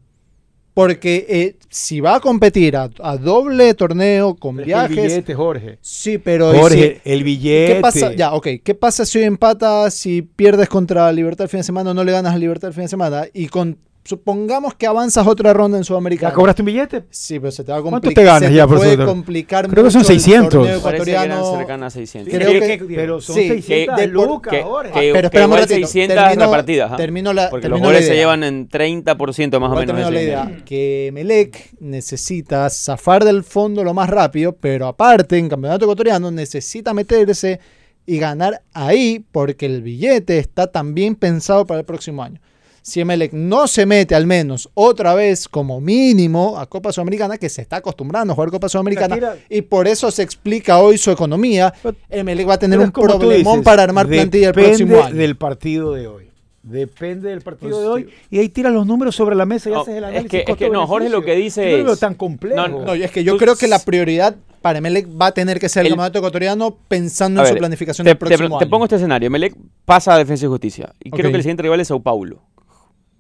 Porque eh, si va a competir a, a doble torneo con Pero es que El viajes. billete, Jorge. Sí, pero. ¿y Jorge, si- el billete. ¿Qué pasa? Ya, ok. ¿Qué pasa si hoy empatas, si pierdes contra Libertad el fin de semana o no le ganas a Libertad el fin de semana? Y con supongamos que avanzas otra ronda en Sudamericana. ¿Ya cobraste un billete? Sí, pero se te va a ¿Cuánto complicar. te ganas se ya, te puede profesor? complicar Creo que son mucho el 600. torneo Parece que ecuatoriano. cercanas a 600. Creo que- pero son sí, 600 que- lucas, que- Jorge. que- pero ratito, 600 termino- repartidas. ¿ah? termino la- Porque los goles se llevan en 30% más o menos. termino de la idea, que Melec necesita zafar del fondo lo más rápido, pero aparte en campeonato ecuatoriano necesita meterse y ganar ahí porque el billete está también pensado para el próximo año. Si Emelec no se mete al menos otra vez como mínimo a Copa Sudamericana, que se está acostumbrando a jugar Copa Sudamericana, Tira- y por eso se explica hoy su economía, Emelec va a tener un es problemón dices, para armar plantilla el depende próximo año. del partido de hoy. Depende del partido Pues de hoy. Y ahí tiras los números sobre la mesa y No, haces el es análisis. que- es que no, Jorge lo que dice Yo no lo veo es- tan complejo. No, No, y es que yo Tú- creo que la prioridad para Emelec va a tener que ser el, El- campeonato ecuatoriano pensando en su planificación te, del te- próximo te año. pongo este escenario. Melec pasa a Defensa y Justicia. Y creo que el siguiente rival es Sao Paulo.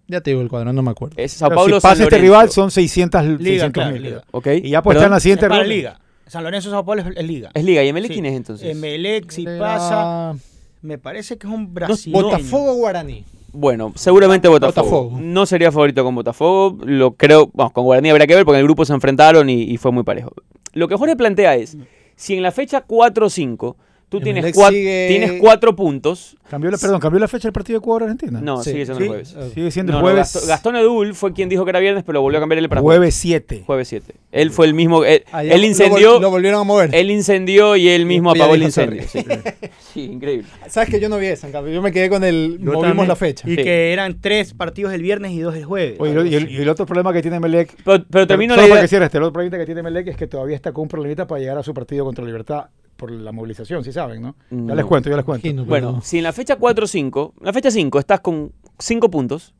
Ya te digo el cuadro, no me acuerdo. Es Sao Pero Paulo si San pasa este Lorenzo. rival son 600 Liga, 600 claro, mil. liga. Ok. Y ya pues está en la siguiente Es para ronda. Liga. San Lorenzo Sao Paulo es, es Liga. Es Liga. ¿Y Emelec Sí. quién es entonces? Emelec, si Era pasa, me parece que es un brasileño. Botafogo Guaraní. Bueno, seguramente Botafogo. Botafogo. No sería favorito con Botafogo. Lo creo. Vamos, con Guaraní habría que ver porque en el grupo se enfrentaron y, y fue muy parejo. Lo que Jorge plantea es: si en la fecha 4 o 5 tú tienes, cua- sigue- tienes cuatro puntos. Cambió la, perdón, cambió la fecha del partido de Ecuador-Argentina. No, Sí. sigue siendo el Sí, jueves. Sigue siendo No, el no, jueves. Gastón, Gastón Edul fue quien dijo que era viernes, pero lo volvió a cambiar el para jueves 7. Jueves 7. Él fue el mismo. Él, Allá él lo incendió. vol- Lo, volvieron a mover. Él incendió y él mismo Y apagó el incendio. Sí. Sí, increíble. Sabes que yo no vi esa, en cambio. Yo me quedé con el. Yo movimos también. la fecha. Y Sí. que eran tres partidos el viernes y dos el jueves. Oye, y el- y, el, otro problema que tiene Melec. Pero, pero termino solo la para idea- que cierre este, el otro problema que tiene Melec es que todavía está con un problemita para llegar a su partido contra Libertad por la movilización, si saben, ¿no? Ya No. les cuento, ya les cuento. Imagino, Bueno, no. si en la fecha 4 o 5, en la fecha 5 estás con 5 puntos,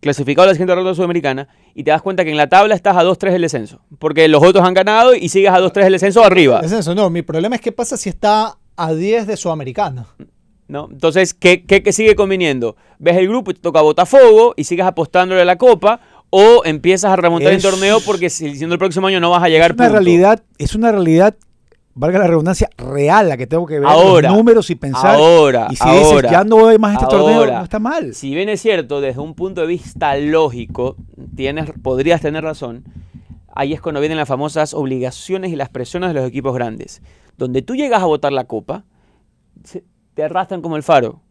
clasificado a la siguiente ronda sudamericana, y te das cuenta que en la tabla estás a 2-3 del descenso. Porque los otros han ganado y sigues a 2-3 del descenso arriba. Es eso, no. Mi problema es qué pasa si está a 10 de Sudamericana. ¿no? Entonces, ¿qué, qué, qué sigue conviniendo? Ves el grupo y te toca Botafogo y sigues apostándole a la copa, o empiezas a remontar Es- el torneo porque si siendo el próximo año no vas a llegar Es una punto. realidad, es una realidad, valga la redundancia, real la que tengo que ver Ahora, los números y pensar. ahora, y si dices, ahora, ya no hay más este torneo, ahora. no está mal. Si bien es cierto, desde un punto de vista lógico, tienes, podrías tener razón, ahí es cuando vienen las famosas obligaciones y las presiones de los equipos grandes. Donde tú llegas a votar la copa, te arrastran como el faro.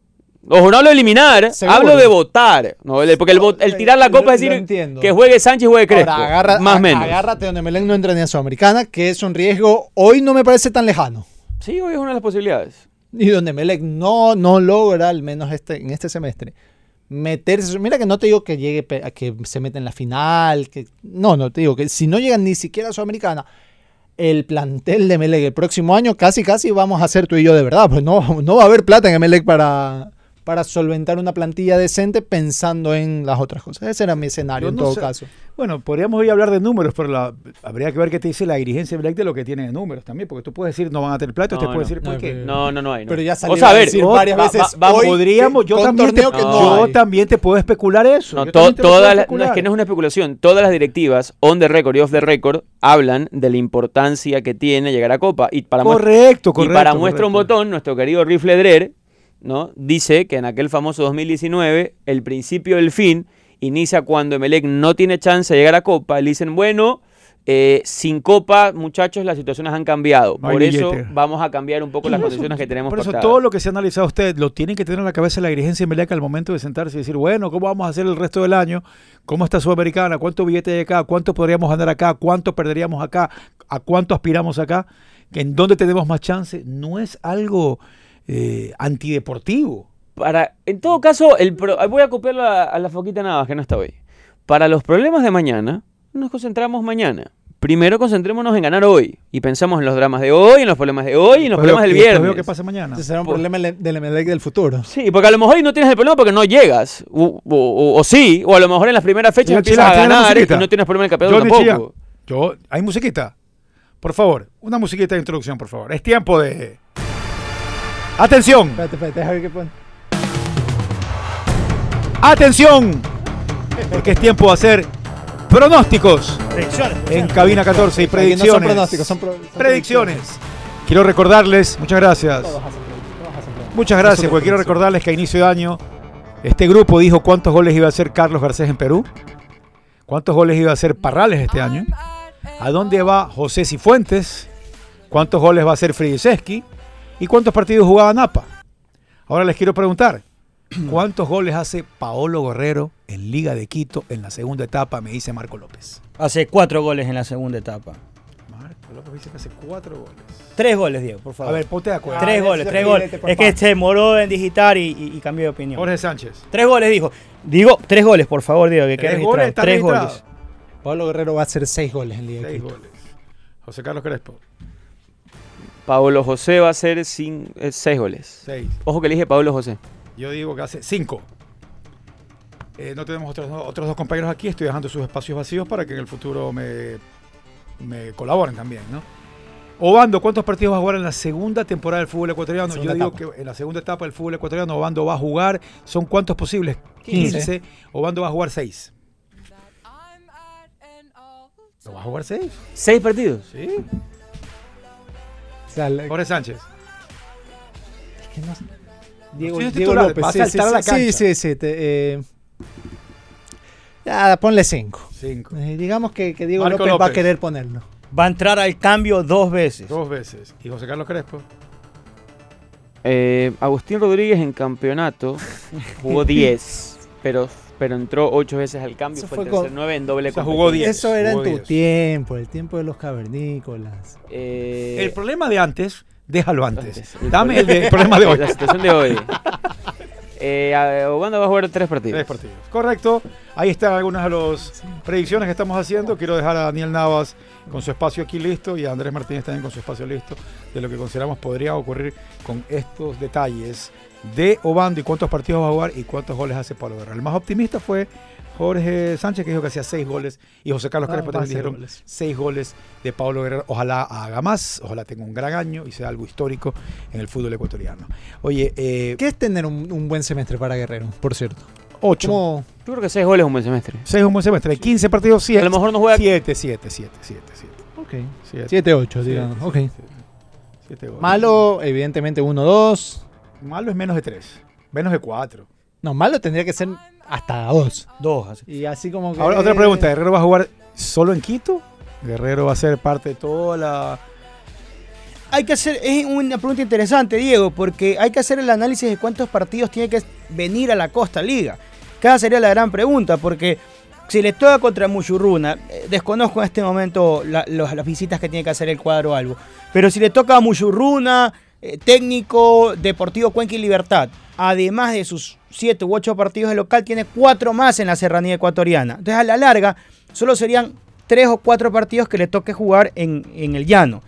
Ojo, no hablo de eliminar, Seguro. hablo de votar. Porque el, el tirar la copa es decir que juegue Sánchez y juegue Crespo. Ahora, agarra- más o menos. agárrate donde Melec no entra ni a Sudamericana, que es un riesgo. Hoy no me parece tan lejano. Sí, hoy es una de las posibilidades. Y donde Melec no, no logra, al menos este, en este semestre, meterse. Mira que no te digo que llegue a que se meta en la final. Que, no, no te digo que si no llegan ni siquiera a Sudamericana, el plantel de Melec el próximo año, casi casi vamos a ser tú y yo de verdad. Pues no, no va a haber plata en Melec para, para solventar una plantilla decente pensando en las otras cosas. Ese era mi escenario en todo sé. caso. Bueno, podríamos hoy hablar de números, pero la- habría que ver qué te dice la dirigencia de Melec de lo que tiene de números también, porque tú puedes decir no van a tener plata, No, usted puede no. decir por No, qué. No, no, no hay. no. Pero ya o salió sea, a ver, decir varias va- veces. va- hoy Podríamos, yo también, te, torneo que no yo también te puedo especular eso. No, to- todas las- no, es que no es una especulación. Todas las directivas, on the record y off the record, hablan de la importancia que tiene llegar a Copa. Y para, muestra- Correcto, y correcto. para muestra un correcto. botón, nuestro querido Riff Ledrer, ¿no? dice que en aquel famoso 2019, el principio del fin inicia cuando Emelec no tiene chance de llegar a Copa. Le dicen, bueno, eh, sin Copa, muchachos, las situaciones han cambiado. No Por eso billete. vamos a cambiar un poco las eso- condiciones que tenemos Por eso pactadas. todo lo que se ha analizado usted lo tiene que tener en la cabeza la dirigencia de Melec al momento de sentarse y decir, bueno, ¿cómo vamos a hacer el resto del año? ¿Cómo está Sudamericana? ¿Cuánto billete hay acá? ¿Cuánto podríamos ganar acá? ¿Cuánto perderíamos acá? ¿A cuánto aspiramos acá? ¿En dónde tenemos más chance? No es algo eh, antideportivo. Para, en todo caso, el pro- voy a copiarlo a, a la foquita Navas, que no está hoy. Para los problemas de mañana, nos concentramos mañana. Primero concentrémonos en ganar hoy. Y pensamos en los dramas de hoy, en los problemas de hoy y en los problemas del viernes. veo qué pasa mañana. Ese será un Por- problema le- del Emelec del futuro. Sí, porque a lo mejor hoy no tienes el problema porque no llegas. O, o- o- o sí, o a lo mejor en las primeras fechas empiezas Chila, a ¿tiene la ganar y no tienes problema en el campeonato Johnny tampoco. Chía, Yo, ¿Hay musiquita? Por favor, una musiquita de introducción, por favor. Es tiempo de... ¡Atención! Espérate, espérate, déjame. ¡Atención! Porque es tiempo de hacer pronósticos Predicciones. en cabina 14 y no predicciones. son pronósticos, son, pro- son predicciones. Quiero recordarles, muchas gracias. Todos hacen predicciones, todos hacen predicciones. Muchas gracias, porque quiero recordarles que a inicio de año este grupo dijo cuántos goles iba a hacer Carlos Garcés en Perú, cuántos goles iba a hacer Parrales este año, a dónde va José Cifuentes, cuántos goles va a hacer Fridiseski y cuántos partidos jugaba Napa. Ahora les quiero preguntar, ¿cuántos goles hace Paolo Guerrero en Liga de Quito en la segunda etapa? Me dice Marco López. Hace cuatro goles en la segunda etapa. Marco López dice que hace cuatro goles. Tres goles, Diego, por favor. A ver, ponte de acuerdo. tres a ver, goles, tres goles. Es que se demoró en digitar y, y- y cambió de opinión. Jorge Sánchez. Tres goles dijo. Digo, tres goles, por favor, Diego, que quede Tres goles, Tres registrado. goles. Pablo Guerrero va a hacer seis goles en Liga de Seis Quito. goles. José Carlos Crespo. Pablo José va a hacer cin- eh, seis goles. Seis. Ojo que elige Pablo José. Yo digo que hace cinco. Eh, no tenemos otros, otros dos compañeros aquí. Estoy dejando sus espacios vacíos para que en el futuro me, me colaboren también, ¿no? Obando, ¿cuántos partidos va a jugar en la segunda temporada del fútbol ecuatoriano? Segunda Yo digo etapa. que en la segunda etapa del fútbol ecuatoriano Obando va a jugar. ¿Son cuántos posibles? 15. 15. Obando va a jugar 6. ¿Lo va a jugar 6? ¿Seis partidos? Sí. O sea, la- Jorge Sánchez. es que no- Diego, Sí, es Diego titular, López, va a sí, saltar sí, a la sí, cancha. sí, sí, te, eh, ya, ponle cinco. 5. Eh, digamos que, que Diego López, va a querer ponerlo. Va a entrar al cambio dos veces. Dos veces. ¿Y José Carlos Crespo? Eh, Agustín Rodríguez en campeonato jugó 10, pero, pero entró 8 veces al cambio. Eso fue, el tercer con- 9 en doble O sea, jugó 10. Eso era en tu 10. tiempo, el tiempo de los cavernícolas. Eh, El problema de antes, déjalo antes. antes, el Dame el, problema- de- el problema de hoy. La situación de hoy. Eh, Obando va a jugar tres partidos. Tres partidos. Correcto. Ahí están algunas de las predicciones que estamos haciendo. Quiero dejar a Daniel Navas con su espacio aquí listo y a Andrés Martínez también con su espacio listo de lo que consideramos podría ocurrir con estos detalles de Obando y cuántos partidos va a jugar y cuántos goles hace Pablo Guerrero. El más optimista fue Jorge Sánchez, que dijo que hacía seis goles, y José Carlos Ah, Crespo va a también hacer dijeron goles. seis goles de Pablo Guerrero. Ojalá haga más, ojalá tenga un gran año y sea algo histórico en el fútbol ecuatoriano. Oye, eh, ¿Qué es tener un, un buen semestre para Guerrero, por cierto? ocho. ¿Cómo? Yo creo que seis goles es un buen semestre. 6 un buen semestre. 15 partidos, 7. A lo mejor no juega. 7, 7, 7, 7, 7. Ok. 7-8, digamos. Ok. 7 goles. Malo, evidentemente 1-2. Malo es menos de 3. Menos de 4. No, malo tendría que ser hasta 2. Dos. así. Y así como que. Ahora, otra pregunta. ¿Guerrero va a jugar solo en Quito? ¿Guerrero va a ser parte de toda la. Hay que hacer, es una pregunta interesante, Diego, porque hay que hacer el análisis de cuántos partidos tiene que venir a la Costa Liga. Cada sería la gran pregunta, porque si le toca contra Muchurruna, eh, desconozco en este momento la- los- las visitas que tiene que hacer el cuadro algo, pero si le toca a Muchurruna, eh, técnico Deportivo Cuenca y Libertad, además de sus siete u ocho partidos de local, tiene cuatro más en la serranía ecuatoriana. Entonces, a la larga, solo serían tres o cuatro partidos que le toque jugar en, en el llano.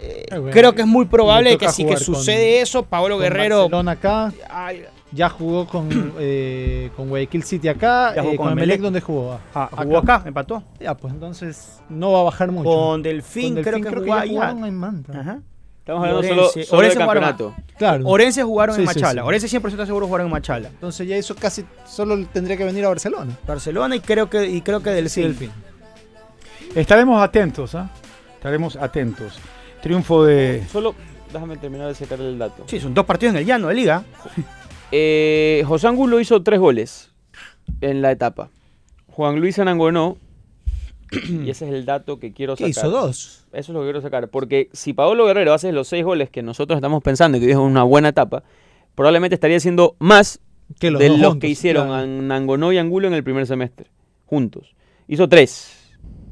Eh, bueno. creo que es muy probable Le que si que con- sucede eso, Pablo Guerrero acá. Ya jugó con, eh, con Guayaquil City acá. Ya jugó con con. Emelec, ¿dónde jugó? ah, jugó acá, empató. Ya, pues entonces no va a bajar mucho. Con Delfín, Con creo que ya jugaron en Manta. Ajá. Estamos hablando solo, Orense. solo de Orense jugaron campeonato. Claro. Orense jugaron en Sí, sí, Machala. sí. Orense 100% seguro jugaron en Machala. Entonces ya eso casi solo tendría que venir a Barcelona. Barcelona y creo que y creo que Delfín. Delfín. Estaremos atentos, ¿ah? Estaremos atentos. Triunfo de. Solo, déjame terminar de sacar el dato. Sí, son dos partidos en el llano de liga. Eh, José Angulo hizo tres goles en la etapa. Juan Luis Anangonó, y ese es el dato que quiero ¿Qué sacar. hizo? Dos. Eso es lo que quiero sacar. Porque si Paolo Guerrero hace los seis goles que nosotros estamos pensando que es una buena etapa, probablemente estaría haciendo más Que los de los juntos, que hicieron claro. Anangonó y Angulo en el primer semestre. Juntos. Hizo tres.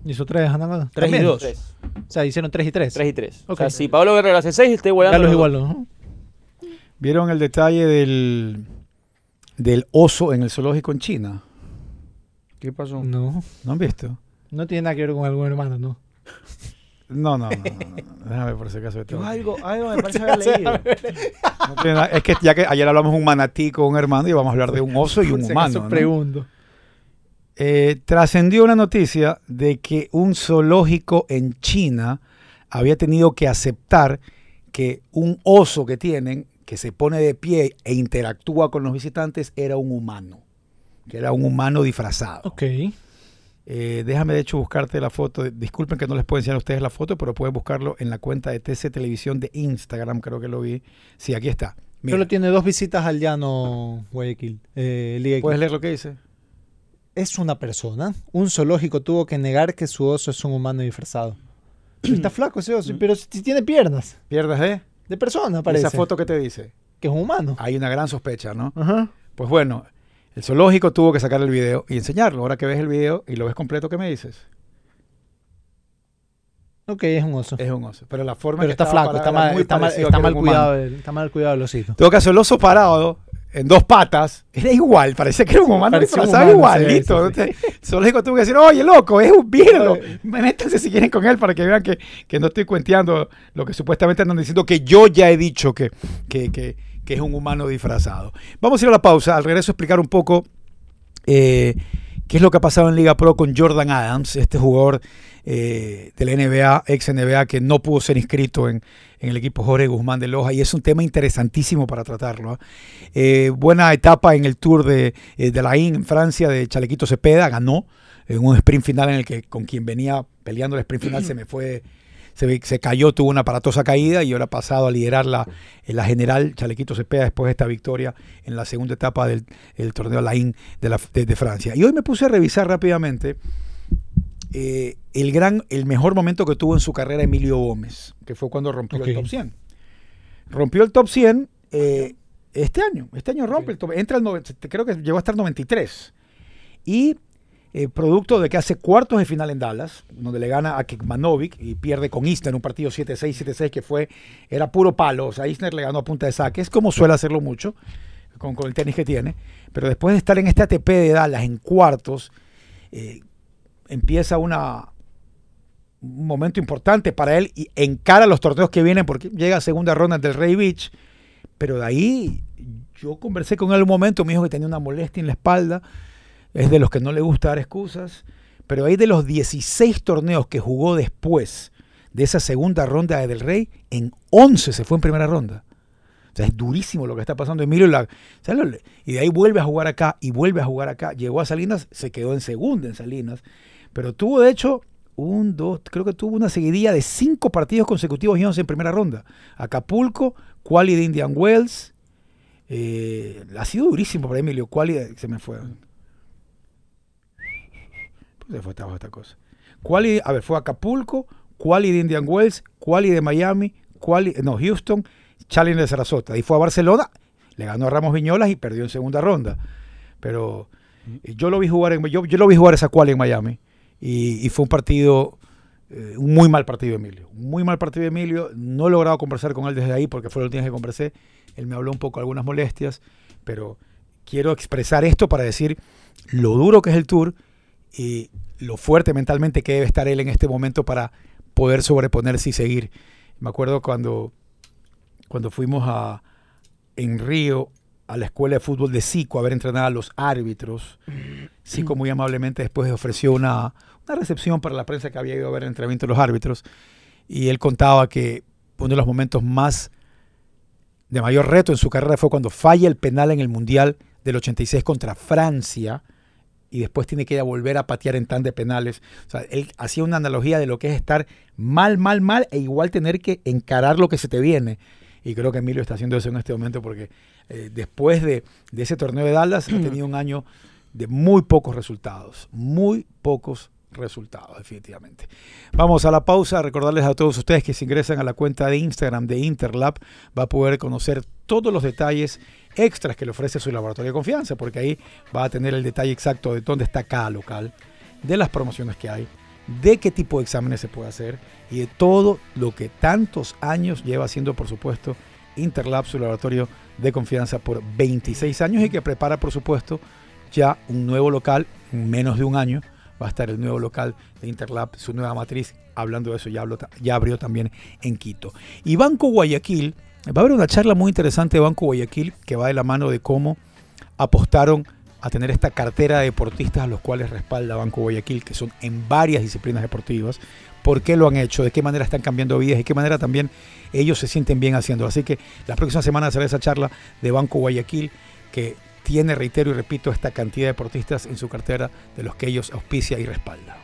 Hizo tres, Anangonó. Tres y dos. Tres. O sea, hicieron tres y tres. Tres y tres. O sea, si Pablo Guerrero hace seis, está igualando. Los dos. igual, ¿no? ¿Vieron el detalle del, del oso en el zoológico en China? ¿Qué pasó? No. ¿No han visto? No tiene nada que ver con algún hermano, ¿no? No, no, no. no, no. Déjame por si acaso. Yo algo, algo me parece haber leído. No tiene nada- Es que ya que ayer hablamos de un manatí con un hermano y vamos a hablar de un oso y un humano. ¿no? pregunto. Eh, trascendió una noticia de que un zoológico en China había tenido que aceptar que un oso que tienen, que se pone de pie e interactúa con los visitantes, era un humano. Que era un humano disfrazado. Ok. Eh, déjame de hecho buscarte la foto. Disculpen que no les puedo enseñar a ustedes la foto, pero pueden buscarlo en la cuenta de TC Televisión de Instagram, creo que lo vi. Sí, aquí está. Mira, Solo tiene dos visitas al llano Guayaquil. Eh, ¿Puedes leer lo que dice? Es una persona. Un zoológico tuvo que negar que su oso es un humano disfrazado. Está flaco ese oso, pero si tiene piernas. ¿Pierdas de? De persona, parece. Esa foto que te dice. Que es un humano. Hay una gran sospecha, ¿no? Ajá. Pues bueno, el zoológico tuvo que sacar el video y enseñarlo. Ahora que ves el video y lo ves completo, ¿qué me dices? Ok, es un oso. Es un oso. Pero la forma Pero que está flaco, está mal, está mal, está que cuidado, el- está mal cuidado el osito. En todo caso, el oso parado en dos patas era igual, parecía que era un humano disfrazado sí, igualito. sí, sí. Solo digo, tuve que decir, oye, loco, es un viejo. Métanse si quieren con él para que vean que, que no estoy cuenteando lo que supuestamente andan diciendo, que yo ya he dicho que, que, que- que es un humano disfrazado. Vamos a ir a la pausa, al regreso a explicar un poco eh, qué es lo que ha pasado en Liga Pro con Jordan Adams, este jugador eh, de la NBA, ex NBA, que no pudo ser inscrito en, en el equipo Jorge Guzmán de Loja, y es un tema interesantísimo para tratarlo. ¿ah? Eh, buena etapa en el Tour de, eh, de la IN en Francia de Chalequito Cepeda, ganó en un sprint final en el que con quien venía peleando el sprint final se me fue, se, se cayó, tuvo una aparatosa caída y ahora ha pasado a liderar la, la general Chalequito Cepeda después de esta victoria en la segunda etapa del el torneo Laín de, la, de, de Francia. Y hoy me puse a revisar rápidamente eh, el gran, el mejor momento que tuvo en su carrera Emilio Gómez, que fue cuando rompió el top 100. Rompió el top 100 eh, este año, este año rompe el top, entra el 90, creo que llegó a estar 93. Y eh, producto de que hace cuartos de final en Dallas, donde le gana a Kekmanovic y pierde con Isner un partido 7-6, 7-6 que fue, era puro palo, o sea, Isner le ganó a punta de saque, es como suele hacerlo mucho con, el tenis que tiene, pero después de estar en este ATP de Dallas en cuartos, eh, empieza un momento importante para él y encara los torneos que vienen porque llega a segunda ronda del Rey Beach, pero de ahí yo conversé con él un momento, me dijo que tenía una molestia en la espalda, es de los que no le gusta dar excusas, pero ahí de los 16 torneos que jugó después de esa segunda ronda de Del Rey, en 11 se fue en primera ronda. O sea, es durísimo lo que está pasando Emilio. La- ¿sabes lo- y de ahí vuelve a jugar acá y vuelve a jugar acá. Llegó a Salinas, se quedó en segunda en Salinas, pero tuvo de hecho un, dos, creo que tuvo una seguidilla de cinco partidos consecutivos y 11 en primera ronda. Acapulco, Quali de Indian Wells. eh, ha sido durísimo para Emilio. Quali, de- se me fue. Pues fue esta, esta cosa. Quali, a ver, fue Acapulco, Quali de Indian Wells, Quali de Miami, Quali, no, Houston, Challenge de Sarasota. Ahí fue a Barcelona, le ganó a Ramos Viñolas y perdió en segunda ronda. Pero eh, yo lo vi jugar en, yo, yo lo vi jugar esa Quali en Miami y, y fue un partido, eh, un muy mal partido de Emilio. Muy mal partido de Emilio. No he logrado conversar con él desde ahí porque fue la última vez que conversé. Él me habló un poco de algunas molestias, pero quiero expresar esto para decir lo duro que es el tour y lo fuerte mentalmente que debe estar él en este momento para poder sobreponerse y seguir. Me acuerdo cuando, cuando fuimos a, en Río a la escuela de fútbol de Sico a ver entrenar a los árbitros. Sico muy amablemente después ofreció una, una recepción para la prensa que había ido a ver el entrenamiento de los árbitros y él contaba que uno de los momentos más de mayor reto en su carrera fue cuando falla el penal en el Mundial del 86 contra Francia y después tiene que ir a volver a patear en tan de penales. O sea, él hacía una analogía de lo que es estar mal, mal, mal e igual tener que encarar lo que se te viene. Y creo que Emilio está haciendo eso en este momento porque eh, después de, de ese torneo de Dallas ha tenido un año de muy pocos resultados, muy pocos resultados, definitivamente. Vamos a la pausa, recordarles a todos ustedes que si ingresan a la cuenta de Instagram de Interlab va a poder conocer todos los detalles extras que le ofrece su laboratorio de confianza, porque ahí va a tener el detalle exacto de dónde está cada local, de las promociones que hay, de qué tipo de exámenes se puede hacer y de todo lo que tantos años lleva haciendo, por supuesto, Interlab, su laboratorio de confianza por 26 años y que prepara, por supuesto, ya un nuevo local en menos de un año. Va a estar el nuevo local de Interlab, su nueva matriz. Hablando de eso, ya, abrió también en Quito. Y Banco Guayaquil, va a haber una charla muy interesante de Banco Guayaquil que va de la mano de cómo apostaron a tener esta cartera de deportistas a los cuales respalda Banco Guayaquil, que son en varias disciplinas deportivas, por qué lo han hecho, de qué manera están cambiando vidas, de qué manera también ellos se sienten bien haciéndolo. Así que la próxima semana será esa charla de Banco Guayaquil que tiene, reitero y repito, esta cantidad de deportistas en su cartera de los que ellos auspicia y respalda.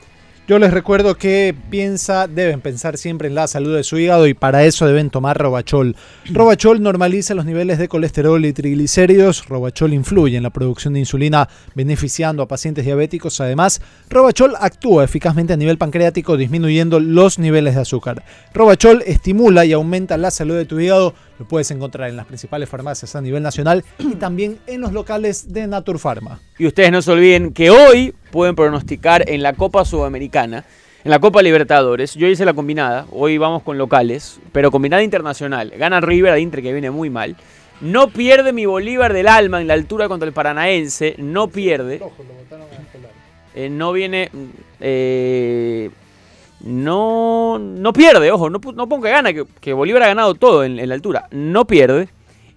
Yo les recuerdo que piensa, deben pensar siempre en la salud de su hígado y para eso deben tomar Robachol. Robachol normaliza los niveles de colesterol y triglicéridos. Robachol influye en la producción de insulina beneficiando a pacientes diabéticos. Además, Robachol actúa eficazmente a nivel pancreático disminuyendo los niveles de azúcar. Robachol estimula y aumenta la salud de tu hígado. Lo puedes encontrar en las principales farmacias a nivel nacional y también en los locales de Naturpharma. Y ustedes no se olviden que hoy pueden pronosticar en la Copa Sudamericana En la Copa Libertadores, yo hice la combinada, hoy vamos con locales, pero combinada internacional. Gana River a Inter que viene muy mal. No pierde mi Bolívar del alma en la altura contra el Paranaense, no pierde. Eh, no viene. mm, eh, no, no pierde, ojo, no, que gana, que, que Bolívar ha ganado todo en, la altura. No pierde.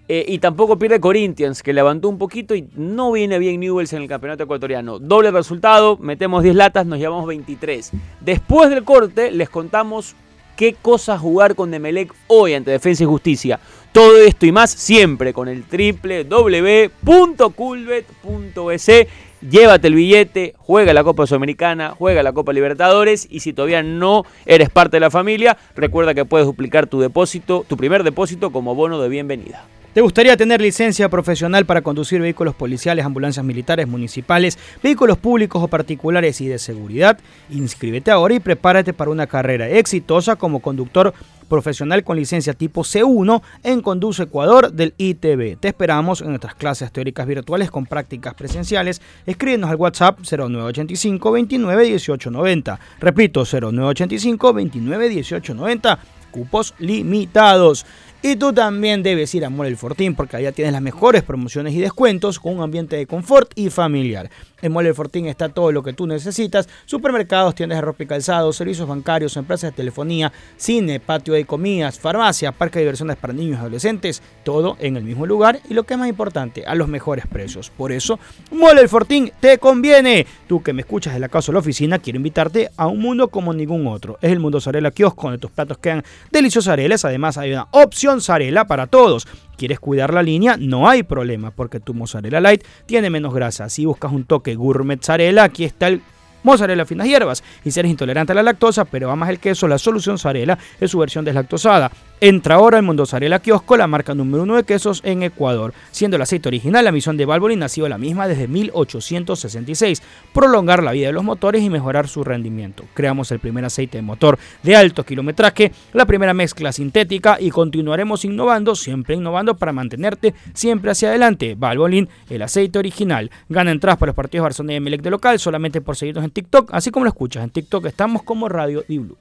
Eh, y tampoco pierde Corinthians, que levantó un poquito y no viene bien Newells en el campeonato ecuatoriano. Doble resultado, metemos 10 latas, nos llevamos 23. Después del corte, les contamos qué cosa jugar con Demelec hoy ante Defensa y Justicia. Todo esto y más siempre con el www.culbet.es. Llévate el billete, juega la Copa Sudamericana, juega la Copa Libertadores y si todavía no eres parte de la familia, recuerda que puedes duplicar tu depósito, tu primer depósito como bono de bienvenida. ¿Te gustaría tener licencia profesional para conducir vehículos policiales, ambulancias militares, municipales, vehículos públicos o particulares y de seguridad? Inscríbete ahora y prepárate para una carrera exitosa como conductor profesional con licencia tipo C1 en Conduce Ecuador del ITB. Te esperamos en nuestras clases teóricas virtuales con prácticas presenciales. Escríbenos al WhatsApp 0985 29 18 90. Repito, 0985 29 18 90. Cupos limitados. Y tú también debes ir a Mall El Fortín porque allá tienes las mejores promociones y descuentos con un ambiente de confort y familiar. En El Fortín está todo lo que tú necesitas: supermercados, tiendas de ropa y calzado, servicios bancarios, empresas de telefonía, cine, patio de comidas, farmacia, parque de diversiones para niños y adolescentes, todo en el mismo lugar y lo que es más importante, a los mejores precios. Por eso, El Fortín te conviene. Tú que me escuchas de la casa o la oficina, quiero invitarte a un mundo como ningún otro. Es el Mundo Zarela Kiosco, donde tus platos quedan deliciosos. Además, hay una opción Zarela para todos. ¿Quieres cuidar la línea? No hay problema, porque tu mozzarella light tiene menos grasa. Si buscas un toque gourmet zarela, aquí está el mozzarella finas hierbas. Y si eres intolerante a la lactosa, pero amas el queso, la solución Zarela es su versión deslactosada. Entra ahora en Mundo Zarela Kiosco, la marca número uno de quesos en Ecuador. Siendo el aceite original, la misión de Valvoline ha sido la misma desde 1866. Prolongar la vida de los motores y mejorar su rendimiento. Creamos el primer aceite de motor de alto kilometraje, la primera mezcla sintética y continuaremos innovando, siempre innovando para mantenerte siempre hacia adelante. Valvoline, el aceite original. Gana entradas para los partidos Barcelona y Emelec de local solamente por seguirnos en TikTok, así como lo escuchas. En TikTok estamos como Radio Di Blue.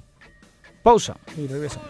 Pausa y regresamos.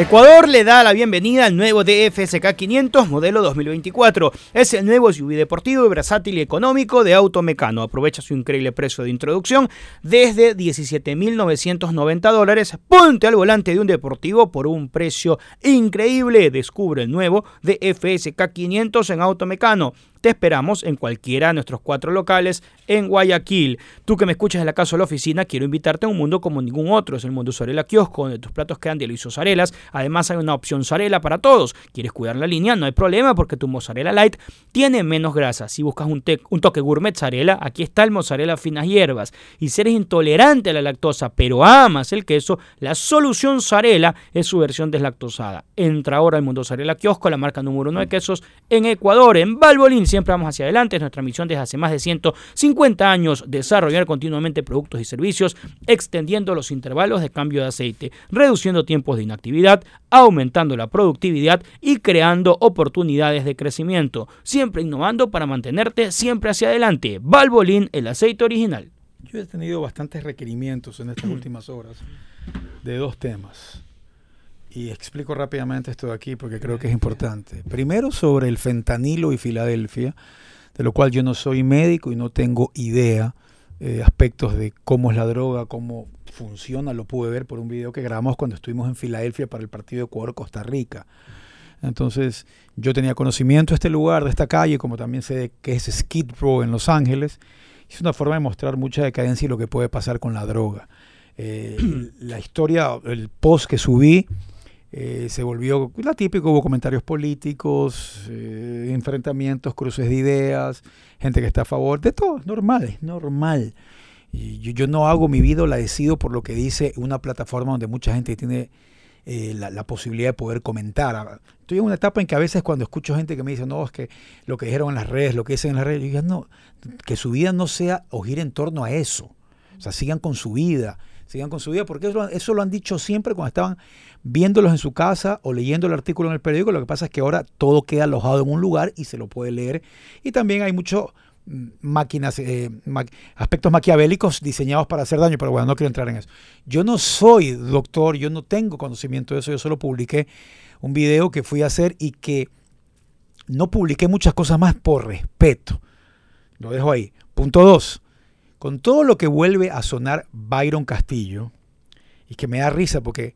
Ecuador le da la bienvenida al nuevo DFSK 500 modelo 2024. Es el nuevo SUV deportivo, versátil y económico de Automecano. Aprovecha su increíble precio de introducción desde 17.990 dólares. Ponte al volante de un deportivo por un precio increíble. Descubre el nuevo DFSK 500 en Automecano. Te esperamos en cualquiera de nuestros cuatro locales en Guayaquil. Tú que me escuchas en la casa o la oficina, quiero invitarte a un mundo como ningún otro. Es el mundo Zarela Kiosco, donde tus platos quedan deliciosos arelas. Además, hay una opción Zarela para todos. ¿Quieres cuidar la línea? No hay problema porque tu mozzarella light tiene menos grasa. Si buscas un, toque gourmet Zarela, aquí está el mozzarella finas hierbas. Y si eres intolerante a la lactosa, pero amas el queso, la solución Zarela es su versión deslactosada. Entra ahora al mundo Zarela Kiosco, la marca número uno de quesos en Ecuador, en Valvolín. Siempre vamos hacia adelante. Es nuestra misión desde hace más de 150 años desarrollar continuamente productos y servicios, extendiendo los intervalos de cambio de aceite, reduciendo tiempos de inactividad, aumentando la productividad y creando oportunidades de crecimiento. Siempre innovando para mantenerte siempre hacia adelante. Valvolín, el aceite original. Yo he tenido bastantes requerimientos en estas últimas horas de dos temas. Y explico rápidamente esto de aquí porque creo que es importante. Primero sobre el fentanilo y Filadelfia, de lo cual yo no soy médico y no tengo idea eh, aspectos de cómo es la droga, cómo funciona. Lo pude ver por un video que grabamos cuando estuvimos en Filadelfia para el partido de Ecuador-Costa Rica. Entonces yo tenía conocimiento de este lugar, de esta calle, como también sé de que es Skid Row en Los Ángeles. Es una forma de mostrar mucha decadencia y lo que puede pasar con la droga. Eh, la historia, el post que subí, eh, se volvió la típica, hubo comentarios políticos, eh, enfrentamientos, cruces de ideas, gente que está a favor, de todo, normal, es normal. Yo, yo no hago mi vida, la decido por lo que dice una plataforma donde mucha gente tiene eh, la, la posibilidad de poder comentar. Ah, Estoy en una etapa en que a veces cuando escucho gente que me dice, no, es que lo que dijeron en las redes, lo que dicen en las redes, yo digo, no, que su vida no sea o gire en torno a eso. O sea, sigan con su vida, sigan con su vida, porque eso, lo han dicho siempre cuando estaban viéndolos en su casa o leyendo el artículo en el periódico. Lo que pasa es que ahora todo queda alojado en un lugar y se lo puede leer. Y también hay mucho mm, máquinas, eh, aspectos maquiavélicos diseñados para hacer daño, pero bueno, no quiero entrar en eso. Yo no soy doctor, yo no tengo conocimiento de eso, yo solo publiqué un video que fui a hacer y que no publiqué muchas cosas más por respeto. Lo dejo ahí. Punto dos. Con todo lo que vuelve a sonar Byron Castillo, y que me da risa porque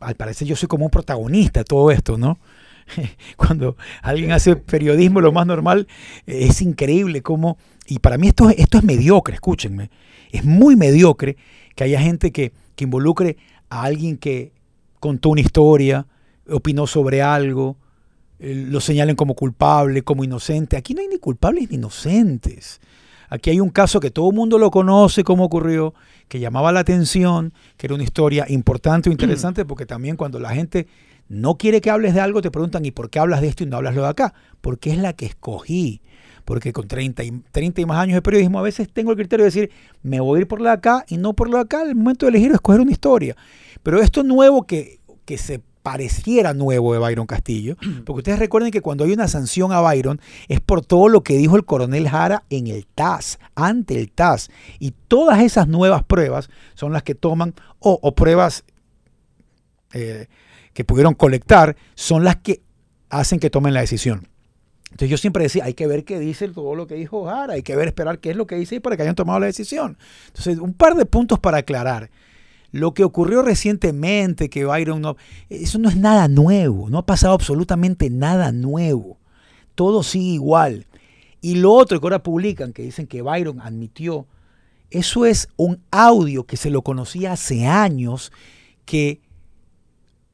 al parecer yo soy como un protagonista de todo esto, ¿no? Cuando alguien hace periodismo, lo más normal, eh, es increíble cómo... Y para mí esto, es- esto es mediocre, escúchenme. Es muy mediocre que haya gente que, que involucre a alguien que contó una historia, opinó sobre algo, eh, lo señalen como culpable, como inocente. Aquí no hay ni culpables ni inocentes. Aquí hay un caso que todo el mundo lo conoce, cómo ocurrió, que llamaba la atención, que era una historia importante o interesante, porque también cuando la gente no quiere que hables de algo, te preguntan, ¿y por qué hablas de esto y no hablas lo de acá? Porque es la que escogí. Porque con 30 y, 30 y más años de periodismo a veces tengo el criterio de decir, me voy a ir por la de acá y no por la de acá. El momento de elegir o escoger una historia. Pero esto nuevo que, que se pareciera nuevo de Byron Castillo, porque ustedes recuerden que cuando hay una sanción a Byron es por todo lo que dijo el coronel Jara en el TAS, ante el TAS. Y todas esas nuevas pruebas son las que toman, o, o pruebas eh, que pudieron colectar, son las que hacen que tomen la decisión. Entonces yo siempre decía, hay que ver qué dice todo lo que dijo Jara, hay que ver, esperar qué es lo que dice para que hayan tomado la decisión. Entonces, un par de puntos para aclarar. Lo que ocurrió recientemente, que Byron no, eso no es nada nuevo, no ha pasado absolutamente nada nuevo. Todo sigue igual. Y lo otro que ahora publican, que dicen que Byron admitió, eso es un audio que se lo conocía hace años, que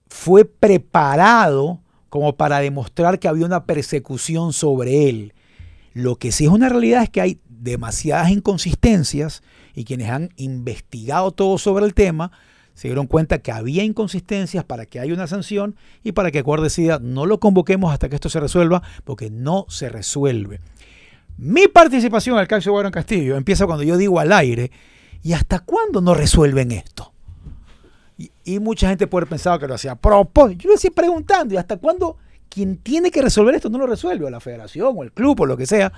fue preparado como para demostrar que había una persecución sobre él. Lo que sí es una realidad es que hay demasiadas inconsistencias y quienes han investigado todo sobre el tema se dieron cuenta que había inconsistencias para que haya una sanción y para que Ecuador decida no lo convoquemos hasta que esto se resuelva porque no se resuelve. Mi participación el caso de Byron Castillo empieza cuando yo digo al aire ¿y hasta cuándo no resuelven esto? Y, mucha gente puede pensar que lo hacía propósito. Yo lo hacía preguntando, ¿y hasta cuándo quien tiene que resolver esto no lo resuelve? O la federación, o el club, o lo que sea.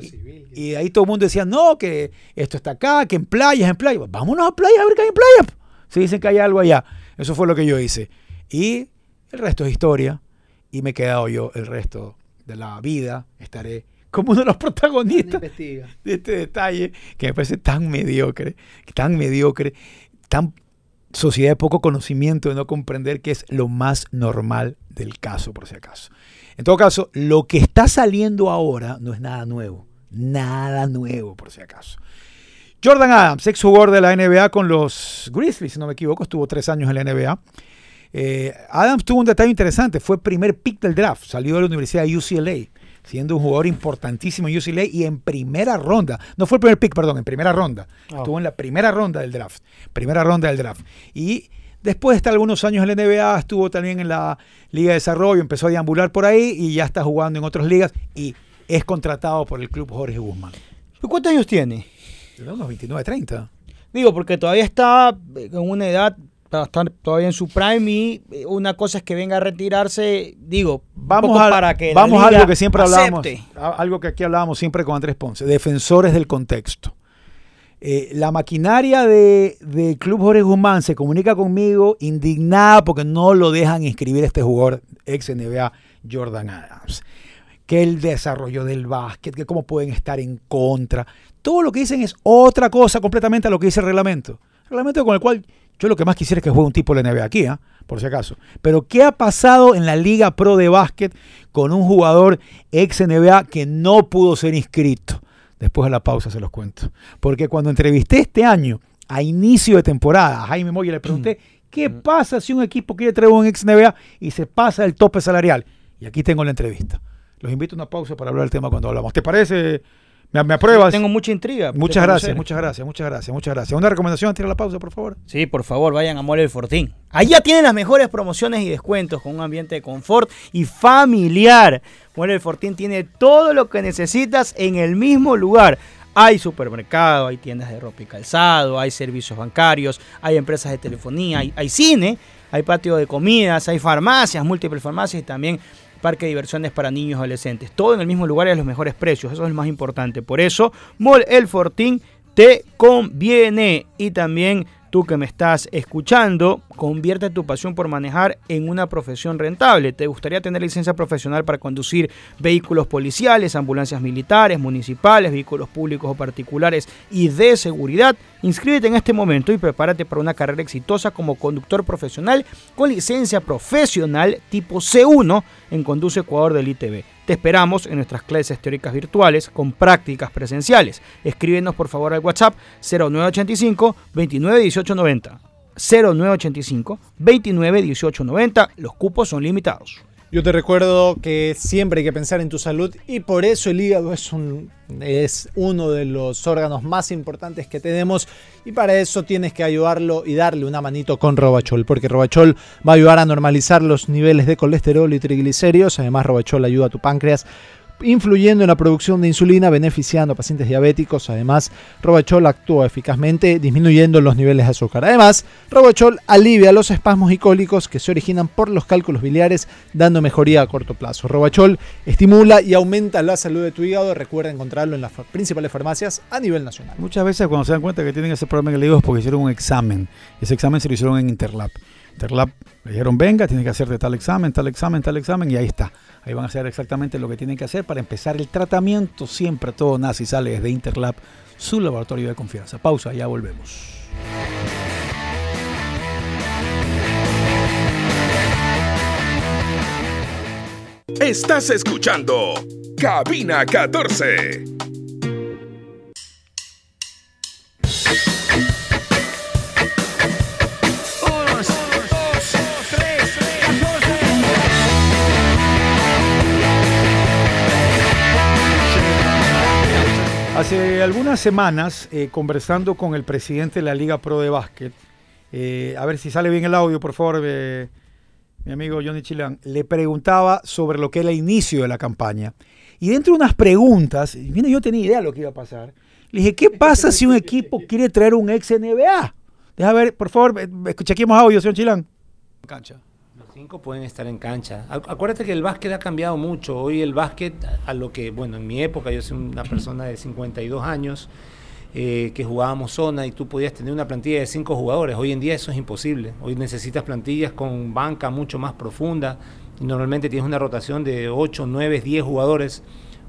Y, y ahí todo el mundo decía, no, que esto está acá, que en playas, en playas. Vámonos a playas a ver qué hay en playas. Si dicen que hay algo allá. Eso fue lo que yo hice. Y el resto es historia. Y me he quedado yo el resto de la vida. Estaré como uno de los protagonistas de este detalle que me parece tan mediocre, tan mediocre, tan sociedad de poco conocimiento de no comprender que es lo más normal del caso, por si acaso. En todo caso, lo que está saliendo ahora no es nada nuevo, nada nuevo, por si acaso. Jordan Adams, ex jugador de la NBA con los Grizzlies, si no me equivoco, estuvo tres años en la NBA. Eh, Adams tuvo un detalle interesante, fue primer pick del draft, salió de la Universidad de UCLA, siendo un jugador importantísimo en UCLA y en primera ronda, no fue el primer pick, perdón, en primera ronda, estuvo en la primera ronda del draft, primera ronda del draft. Y después de estar algunos años en la NBA, estuvo también en la Liga de Desarrollo, empezó a deambular por ahí y ya está jugando en otras ligas y es contratado por el club Jorge Guzmán. ¿Cuántos años tiene? Unos 29, 30. Digo, porque todavía está eh, en una edad para estar todavía en su prime y eh, una cosa es que venga a retirarse, digo, Vamos, a, para que vamos a algo que siempre hablábamos, algo que aquí hablábamos siempre con Andrés Ponce, defensores del contexto. Eh, la maquinaria de- Club Jorge Guzmán se comunica conmigo indignada porque no lo dejan inscribir este jugador ex NBA Jordan Adams. Que el desarrollo del básquet, que cómo pueden estar en contra. Todo lo que dicen es otra cosa completamente a lo que dice el reglamento. Reglamento con el cual yo lo que más quisiera es que juegue un tipo de NBA aquí, ¿ah? por si acaso. Pero ¿qué ha pasado en la Liga Pro de Básquet con un jugador ex NBA que no pudo ser inscrito? Después de la pausa se los cuento. Porque cuando entrevisté este año, a inicio de temporada, a Jaime Moya le pregunté, ¿qué pasa si un equipo quiere traer un ex NBA y se pasa el tope salarial? Y aquí tengo la entrevista. Los invito a una pausa para hablar del tema cuando hablamos. ¿Te parece, ¿Me, me apruebas? Tengo mucha intriga. de Muchas gracias, muchas gracias, muchas gracias, muchas gracias. Una recomendación antes de la pausa, por favor. Sí, por favor, vayan a Mole el Fortín. Allá tienen las mejores promociones y descuentos con un ambiente de confort y familiar. Mole el Fortín tiene todo lo que necesitas en el mismo lugar. Hay supermercado, hay tiendas de ropa y calzado, hay servicios bancarios, hay empresas de telefonía, hay, hay cine, hay patio de comidas, hay farmacias, múltiples farmacias y también parque de diversiones para niños y adolescentes. Todo en el mismo lugar y a los mejores precios. Eso es lo más importante. Por eso, Mall El Fortín te conviene. Y también tú que me estás escuchando, convierte tu pasión por manejar en una profesión rentable. ¿Te gustaría tener licencia profesional para conducir vehículos policiales, ambulancias militares, municipales, vehículos públicos o particulares y de seguridad? Inscríbete en este momento y prepárate para una carrera exitosa como conductor profesional con licencia profesional tipo C1 en Conduce Ecuador del ITV. Te esperamos en nuestras clases teóricas virtuales con prácticas presenciales. Escríbenos por favor al WhatsApp 0985 29 18 90. 0985 29 18 90. Los cupos son limitados. Yo te recuerdo que siempre hay que pensar en tu salud y por eso el hígado es, un, es uno de los órganos más importantes que tenemos. Y para eso tienes que ayudarlo y darle una manito con Robachol, porque Robachol va a ayudar a normalizar los niveles de colesterol y triglicéridos, además Robachol ayuda a tu páncreas influyendo en la producción de insulina, beneficiando a pacientes diabéticos. Además, Robachol actúa eficazmente disminuyendo los niveles de azúcar. Además, Robachol alivia los espasmos y cólicos que se originan por los cálculos biliares, dando mejoría a corto plazo. Robachol estimula y aumenta la salud de tu hígado. Recuerda encontrarlo en las principales farmacias a nivel nacional. Muchas veces cuando se dan cuenta que tienen ese problema en el hígado es porque hicieron un examen. Ese examen se lo hicieron en Interlab. Interlab le dijeron, venga, tiene que hacerte tal examen, tal examen, tal examen, y ahí está. Ahí van a hacer exactamente lo que tienen que hacer para empezar el tratamiento. Siempre todo y sale desde Interlab, su laboratorio de confianza. Pausa, ya volvemos. Estás escuchando Cabina 14. Hace algunas semanas, eh, conversando con el presidente de la Liga Pro de Básquet, eh, a ver si sale bien el audio, por favor, eh, mi amigo Johnny Chilán, le preguntaba sobre lo que era el inicio de la campaña. Y dentro de unas preguntas, y mira, yo tenía idea de lo que iba a pasar. Le dije, ¿qué pasa si un equipo quiere traer un ex NBA? Deja ver, por favor, chequemos audio, señor Chilán. cancha. Cinco pueden estar en cancha. Acu- Acuérdate que el básquet ha cambiado mucho. Hoy el básquet, a lo que, bueno, en mi época, yo soy una persona de 52 años, eh, que jugábamos zona y tú podías tener una plantilla de cinco jugadores. Hoy en día eso es imposible. Hoy necesitas plantillas con banca mucho más profunda. Y normalmente tienes una rotación de 8, 9, 10 jugadores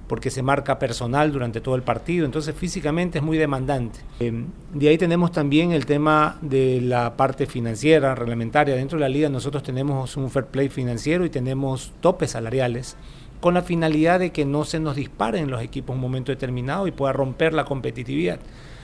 porque se marca personal durante todo el partido, entonces físicamente es muy demandante. Eh, de ahí tenemos también el tema de la parte financiera, reglamentaria. Dentro de la liga nosotros tenemos un fair play financiero y tenemos topes salariales con la finalidad de que no se nos disparen los equipos en un momento determinado y pueda romper la competitividad.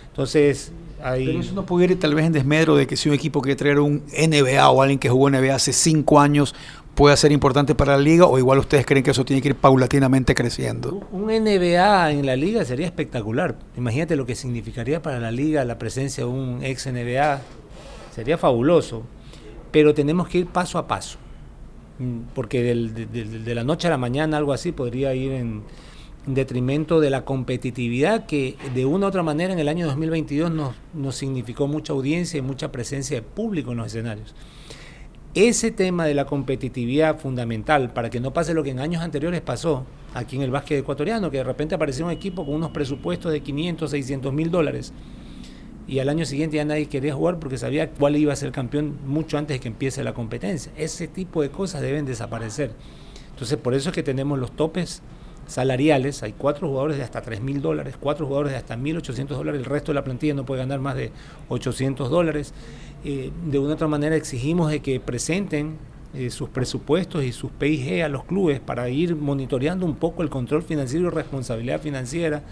Entonces, ahí... Pero eso no puede ir tal vez en desmedro de que si un equipo quiere traer un NBA o alguien que jugó NBA hace cinco años pueda ser importante para la liga o igual ustedes creen que eso tiene que ir paulatinamente creciendo. Un NBA en la liga sería espectacular. Imagínate lo que significaría para la liga la presencia de un ex NBA. Sería fabuloso. Pero tenemos que ir paso a paso. Mm, Porque del- de, de- la noche a la mañana algo así podría ir en, en detrimento de la competitividad que de una u otra manera en el año 2022 nos, nos significó mucha audiencia y mucha presencia de público en los escenarios. Ese tema de la competitividad fundamental para que no pase lo que en años anteriores pasó aquí en el básquet ecuatoriano, que de repente apareció un equipo con unos presupuestos de 500, 600 mil dólares y al año siguiente ya nadie quería jugar porque sabía cuál iba a ser campeón mucho antes de que empiece la competencia. Ese tipo de cosas deben desaparecer. Entonces por eso es que tenemos los topes salariales, hay cuatro jugadores de hasta 3 mil dólares, cuatro jugadores de hasta 1.800 dólares, el resto de la plantilla no puede ganar más de 800 dólares. Eh, de una u otra manera exigimos de que presenten eh, sus presupuestos y sus PIG a los clubes para ir monitoreando un poco el control financiero y responsabilidad financiera.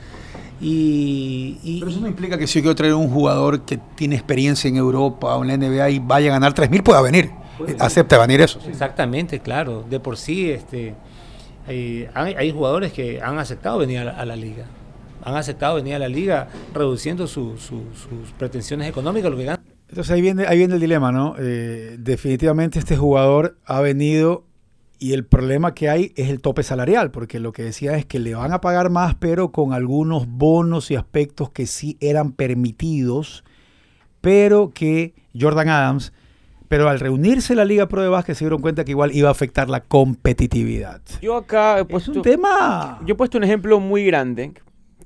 Y, y- Pero eso no implica que si yo quiero traer un jugador que tiene experiencia en Europa o en la NBA y vaya a ganar 3 mil, pueda venir. Eh, Acepta venir eso. Exactamente, claro. De por sí, este, hay, hay- hay jugadores que han aceptado venir a la, a la liga. han aceptado venir a la liga reduciendo su- su- sus pretensiones económicas, lo que ganan. Entonces ahí viene, ahí viene el dilema, ¿no? Eh, definitivamente este jugador ha venido y el problema que hay es el tope salarial, porque lo que decía es que le van a pagar más, pero con algunos bonos y aspectos que sí eran permitidos, pero que Jordan Adams, pero al reunirse la Liga Pro de Básquet se dieron cuenta que igual iba a afectar la competitividad. Yo acá he Es puesto, un tema... yo he puesto un ejemplo muy grande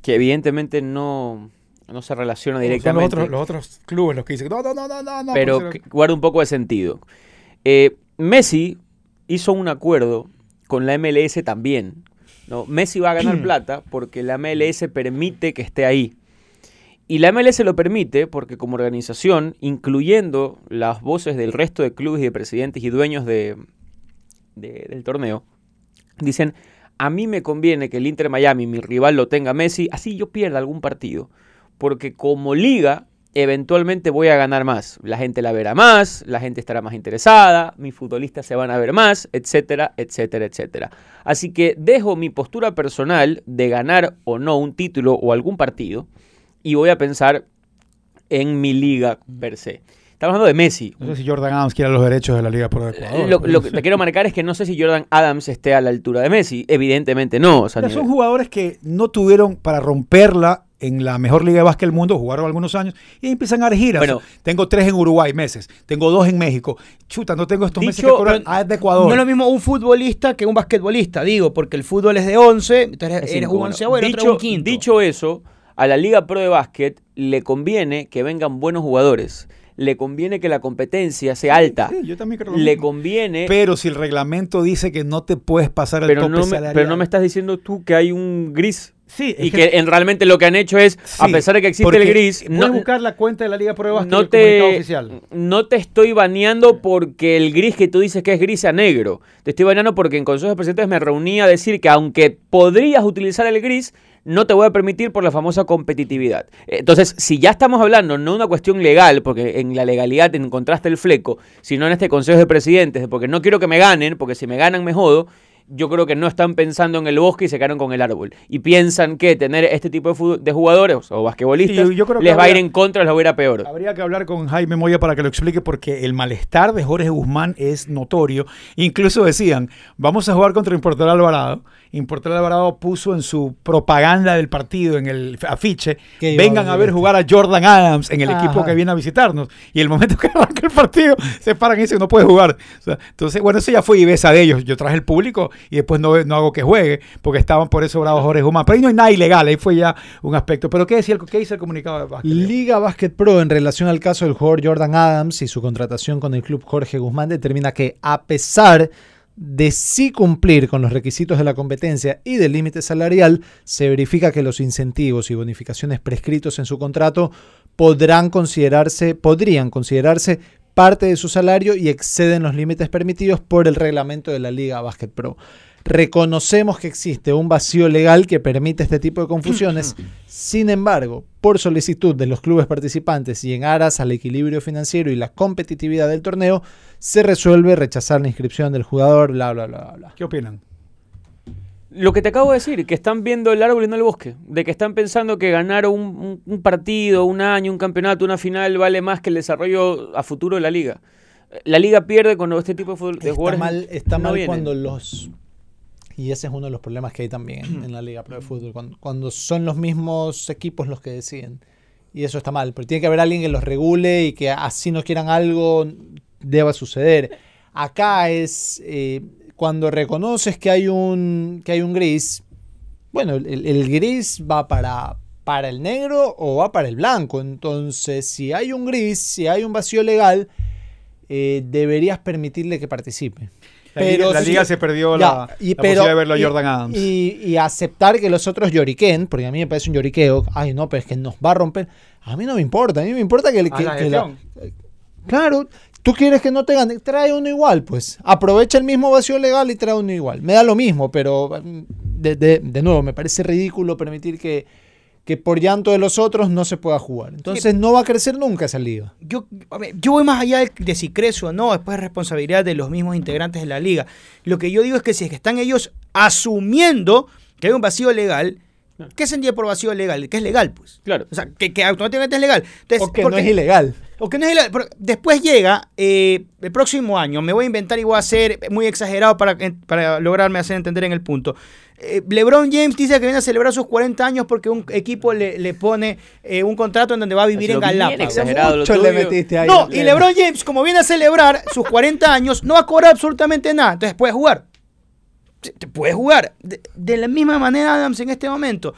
que evidentemente no, no se relaciona Son los directamente. otros, los otros clubes los que dicen, no, no, no, no, no, pero que guarda un poco de sentido. Eh, Messi hizo un acuerdo con la MLS también. ¿no? Messi va a ganar plata porque la MLS permite que esté ahí. Y la MLS lo permite porque como organización, incluyendo las voces del resto de clubes y de presidentes y dueños de, de- del torneo, dicen, a mí me conviene que el Inter Miami, mi rival, lo tenga Messi, así yo pierda algún partido. Porque como liga, eventualmente voy a ganar más. La gente la verá más, la gente estará más interesada, mis futbolistas se van a ver más, etcétera, etcétera, etcétera. Así que dejo mi postura personal de ganar o no un título o algún partido y voy a pensar en mi liga per se. Estamos hablando de Messi. No sé si Jordan Adams quiere los derechos de la Liga Pro de Ecuador. Lo, lo que te quiero marcar es que no sé si Jordan Adams esté a la altura de Messi. Evidentemente no. o sea, Pero ni- son jugadores que no tuvieron para romperla en la mejor liga de básquet del mundo, jugaron algunos años y empiezan a dar giras. Bueno. tengo tres en Uruguay meses, tengo dos en México. Chuta, no tengo estos meses que Dicho- cobrar. pero Ah, es de Ecuador. No es lo mismo un futbolista que un basquetbolista, digo, porque el fútbol es de 11, entonces Es eres cinco, un bueno. onceavo y el otro un quinto. dicho eso, a la Liga Pro de Básquet le conviene que vengan buenos jugadores. Le conviene que la competencia sea alta. Sí, yo también creo lo Le conviene. Pero si el reglamento dice que no te puedes pasar el pero tope no, me, salarial. pero no me estás diciendo tú que hay un gris. Sí, Y que- que, en, realmente lo que han hecho es, a pesar de que existe el gris, no, buscar la cuenta de la Liga Básquet no te, oficial. no te estoy baneando porque el gris que tú dices que es gris sea negro. Te estoy baneando porque en Consejo de Presidentes me reuní a decir que aunque podrías utilizar el gris, no te voy a permitir por la famosa competitividad. Entonces, si ya estamos hablando, no una cuestión legal, porque en la legalidad encontraste el fleco, sino en este Consejo de Presidentes, de porque no quiero que me ganen, porque si me ganan me jodo, yo creo que no están pensando en el bosque y se quedaron con el árbol. Y piensan que tener este tipo de, de jugadores o basquetbolistas Sí, yo creo que les va a ir en contra, les va a ir a peor. Habría que hablar con Jaime Moya para que lo explique porque el malestar de Jorge Guzmán es notorio. Incluso decían, vamos a jugar contra Importal Alvarado. Importal Alvarado puso en su propaganda del partido, en el afiche, vengan a a ver jugar a Jordan Adams en el equipo que viene a visitarnos. Y el momento que arranca el partido, se paran y dicen, no puede jugar. O sea, entonces, bueno, eso ya fue Ibesa de ellos. Yo traje el público y después no, no hago que juegue porque estaban por eso bravos Jorge Guzmán. Pero ahí no hay nada ilegal, ahí fue ya un aspecto. Pero ¿qué decía el, qué dice el comunicado de básquet? Liga Basket Pro en relación al caso del jugador Jordan Adams y su contratación con el club Jorge Guzmán determina que a pesar de sí cumplir con los requisitos de la competencia y del límite salarial, se verifica que los incentivos y bonificaciones prescritos en su contrato podrán considerarse, podrían considerarse parte de su salario y exceden los límites permitidos por el reglamento de la Liga Basket Pro. Reconocemos que existe un vacío legal que permite este tipo de confusiones, sin embargo, por solicitud de los clubes participantes y en aras al equilibrio financiero y la competitividad del torneo, se resuelve rechazar la inscripción del jugador, bla, bla, bla, bla. ¿Qué opinan? Lo que te acabo de decir, que están viendo el árbol y no el bosque, de que están pensando que ganar un, un- un partido, un año, un campeonato, una final vale más que el desarrollo a futuro de la liga. La liga pierde cuando este tipo de, fútbol- de Está jugadores mal, está no mal vienen. cuando los... Y ese es uno de los problemas que hay también en, en la Liga Pro de Fútbol, cuando, cuando son los mismos equipos los que deciden. Y eso está mal, pero tiene que haber alguien que los regule y que así no quieran algo, deba suceder. Acá es eh, cuando reconoces que hay un, que hay un gris, bueno, el, el gris va para, para el negro o va para el blanco. Entonces, si hay un gris, si hay un vacío legal, eh, deberías permitirle que participe. La liga- la liga se perdió ya, la- la posibilidad de verlo a y- Jordan Adams. Y, y aceptar que los otros lloriquen, porque a mí me parece un lloriqueo. Ay, no, pero es que nos va a romper. A mí no me importa, a mí me importa que, que- la que la-. Claro, tú quieres que no te gane, trae uno igual, pues. Aprovecha el mismo vacío legal y trae uno igual. Me da lo mismo, pero mm, de, de- de nuevo, me parece ridículo permitir que, que por llanto de los otros no se pueda jugar. Entonces no va a crecer nunca esa liga. Yo, a ver, yo voy más allá de, de si crece o no, después es responsabilidad de los mismos integrantes de la liga. Lo que yo digo es que si es que están ellos asumiendo que hay un vacío legal, ¿Qué sentido por vacío legal? Que es legal, pues. Claro. O sea, que, que automáticamente es legal. Entonces, O que porque- no es ilegal. O que no es. Pero después llega eh, el próximo año, me voy a inventar y voy a ser muy exagerado para, para lograrme hacer entender en el punto. Eh, LeBron James dice que viene a celebrar sus 40 años porque un equipo le, le pone eh, un contrato en donde va a vivir en Galápagos. le metiste ahí. No, y LeBron James, como viene a celebrar sus 40 años, no va a cobrar absolutamente nada. Entonces puede jugar. Te- te puede jugar. De, de la misma manera, Adams, en este momento.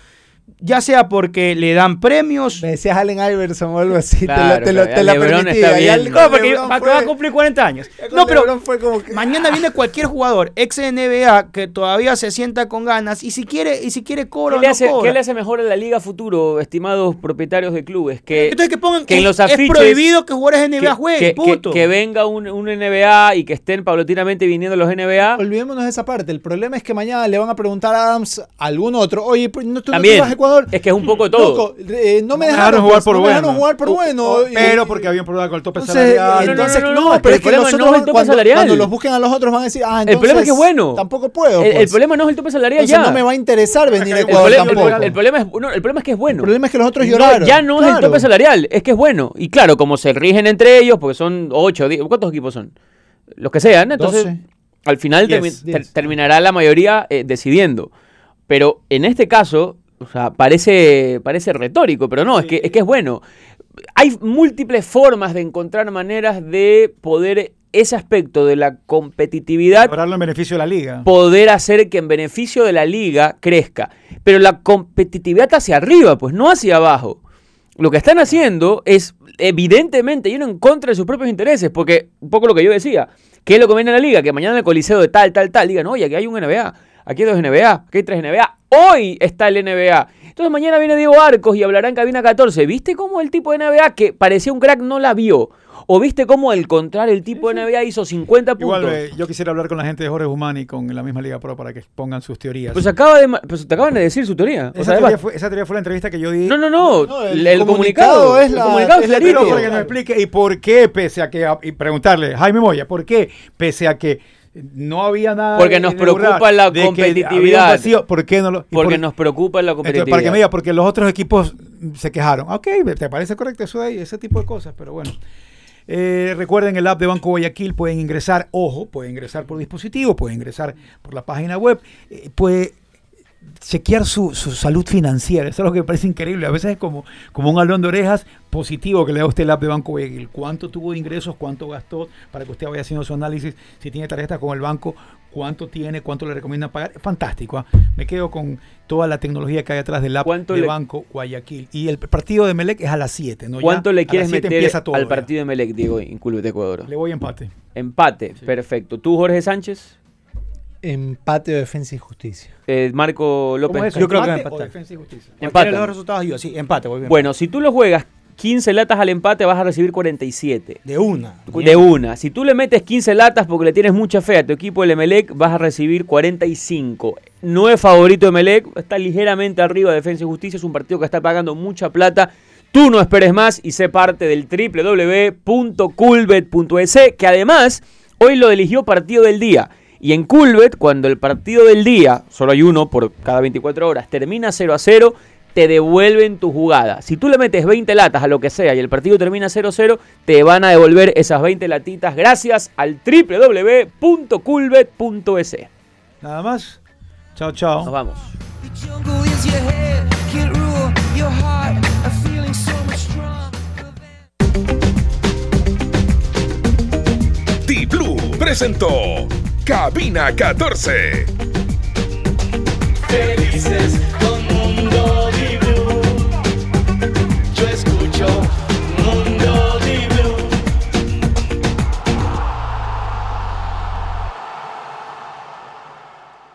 Ya sea porque le dan premios. Me decías Allen Iverson o algo así. Claro, te lo, te lo, claro, te la permitía. Y al- No, porque fue- va a cumplir 40 años. No, pero fue como que- mañana viene cualquier jugador ex NBA que todavía se sienta con ganas y si quiere y si quiere cobra ¿Qué o le, no hace, cobra. qué le hace mejor a la liga futuro, estimados propietarios de clubes? Que, Entonces que pongan que en es- los es afiches- prohibido que jugadores de NBA que, jueguen, que- que- punto. que venga un, un NBA y que estén paulatinamente viniendo los NBA. Olvidémonos de esa parte. El problema es que mañana le van a preguntar a Adams a algún otro. Oye, ¿tú no tú no te También. vas a Ecuador? Es que es un poco todo. Loco, eh, no me dejaron, jugar por bueno. dejaron jugar por bueno. y- Pero porque había un problema con el tope Entonces, salarial. no, entonces, no, no, no, no, pero el es que problema los no otros es el tope cuando, salarial. cuando los busquen a los otros van a decir, ah, entonces el problema es que es bueno. Tampoco puedo. El, el pues. problema no es el tope salarial Entonces ya. no me va a interesar venir a Ecuador tampoco. el problema es, no, el problema es que es bueno. El problema es que los otros No, lloraron. ya no es el tope salarial, es que es bueno. Y claro, como se rigen entre ellos, porque son 8, ¿cuántos equipos son? Los que sean, entonces 12. al final termi- ter- terminará la mayoría eh, decidiendo. Pero en este caso, o sea, parece, parece retórico, pero no, es, que, es que es bueno. Hay múltiples formas de encontrar maneras de poder ese aspecto de la competitividad Lograrlo en beneficio de la liga. poder hacer que en beneficio de la liga crezca. Pero la competitividad hacia arriba, pues no hacia abajo. Lo que están haciendo es evidentemente yendo en contra de sus propios intereses, porque un poco lo que yo decía, ¿qué es lo que viene a la liga? Que mañana en el coliseo de tal, tal, tal, digan, oye, aquí hay un NBA, aquí hay dos NBA, aquí hay tres NBA, hoy está el NBA. Entonces mañana viene Diego Arcos y hablará en cabina 14. ¿Viste cómo el tipo de NBA que parecía un crack no la vio? ¿O viste cómo al contrario el tipo de NBA hizo 50 puntos? Igual, eh, yo quisiera hablar con la gente de Jorge Humani con la misma Liga Pro para que pongan sus teorías. Pues acaba de pues te acaban de decir su teoría. O esa, sea, teoría además- fue, esa teoría fue la entrevista que yo di. no, no, no. No, el, el el comunicado comunicado, es el la- comunicado es la para que nos explique y por qué, pese a que, y preguntarle, Jaime Moya, ¿por qué, pese a que no había nada Porque nos preocupa la competitividad. vacío, ¿por qué no lo? Porque por- nos preocupa la Entonces, competitividad. para que me diga, porque los otros equipos se quejaron. Ok, ¿te parece correcto eso de ahí? Ese tipo de cosas, pero bueno. Eh, recuerden el app de Banco Guayaquil, pueden ingresar, ojo, pueden ingresar por dispositivo, pueden ingresar por la página web, eh, puede chequear su, su salud financiera. Eso es lo que me parece increíble. A veces es como, como un alón de orejas positivo que le da a usted el app de Banco Guayaquil. ¿Cuánto tuvo de ingresos? ¿Cuánto gastó? Para que usted vaya haciendo su análisis. Si tiene tarjeta con el banco, ¿cuánto tiene? ¿Cuánto le recomiendan pagar? Fantástico. ¿ah? Me quedo con toda la tecnología que hay atrás del app ¿Cuánto de le- Banco Guayaquil. Y el partido de Melec es a las 7. ¿no? ¿Cuánto le quieres 7 meter todo al ya. partido de Melec, Diego, en Club de Ecuador? Le voy a empate. Empate, perfecto. ¿Tú, Jorge Sánchez? Empate de defensa y justicia. Eh, Marco López. ¿Cómo es eso? Yo creo que va a ¿Empate o defensa y justicia? De los resultados yo, sí, empate. voy bien. Bueno, si tú lo juegas 15 latas al empate, vas a recibir 47. de una. De una. Si tú le metes 15 latas porque le tienes mucha fe a tu equipo del Emelec, vas a recibir 45. No es favorito de Emelec, está ligeramente arriba de Defensa y Justicia, es un partido que está pagando mucha plata. Tú no esperes más y sé parte del www.culbet.es, que además hoy lo eligió partido del día. Y en Culbet, cuando el partido del día, solo hay uno por cada 24 horas, termina 0 a 0, te devuelven tu jugada. Si tú le metes 20 latas a lo que sea y el partido termina 0-0, te van a devolver esas 20 latitas gracias al www.culbet.es. Nada más. Chao, chao. Nos vamos. A. T-Blue presentó Cabina 14. Felices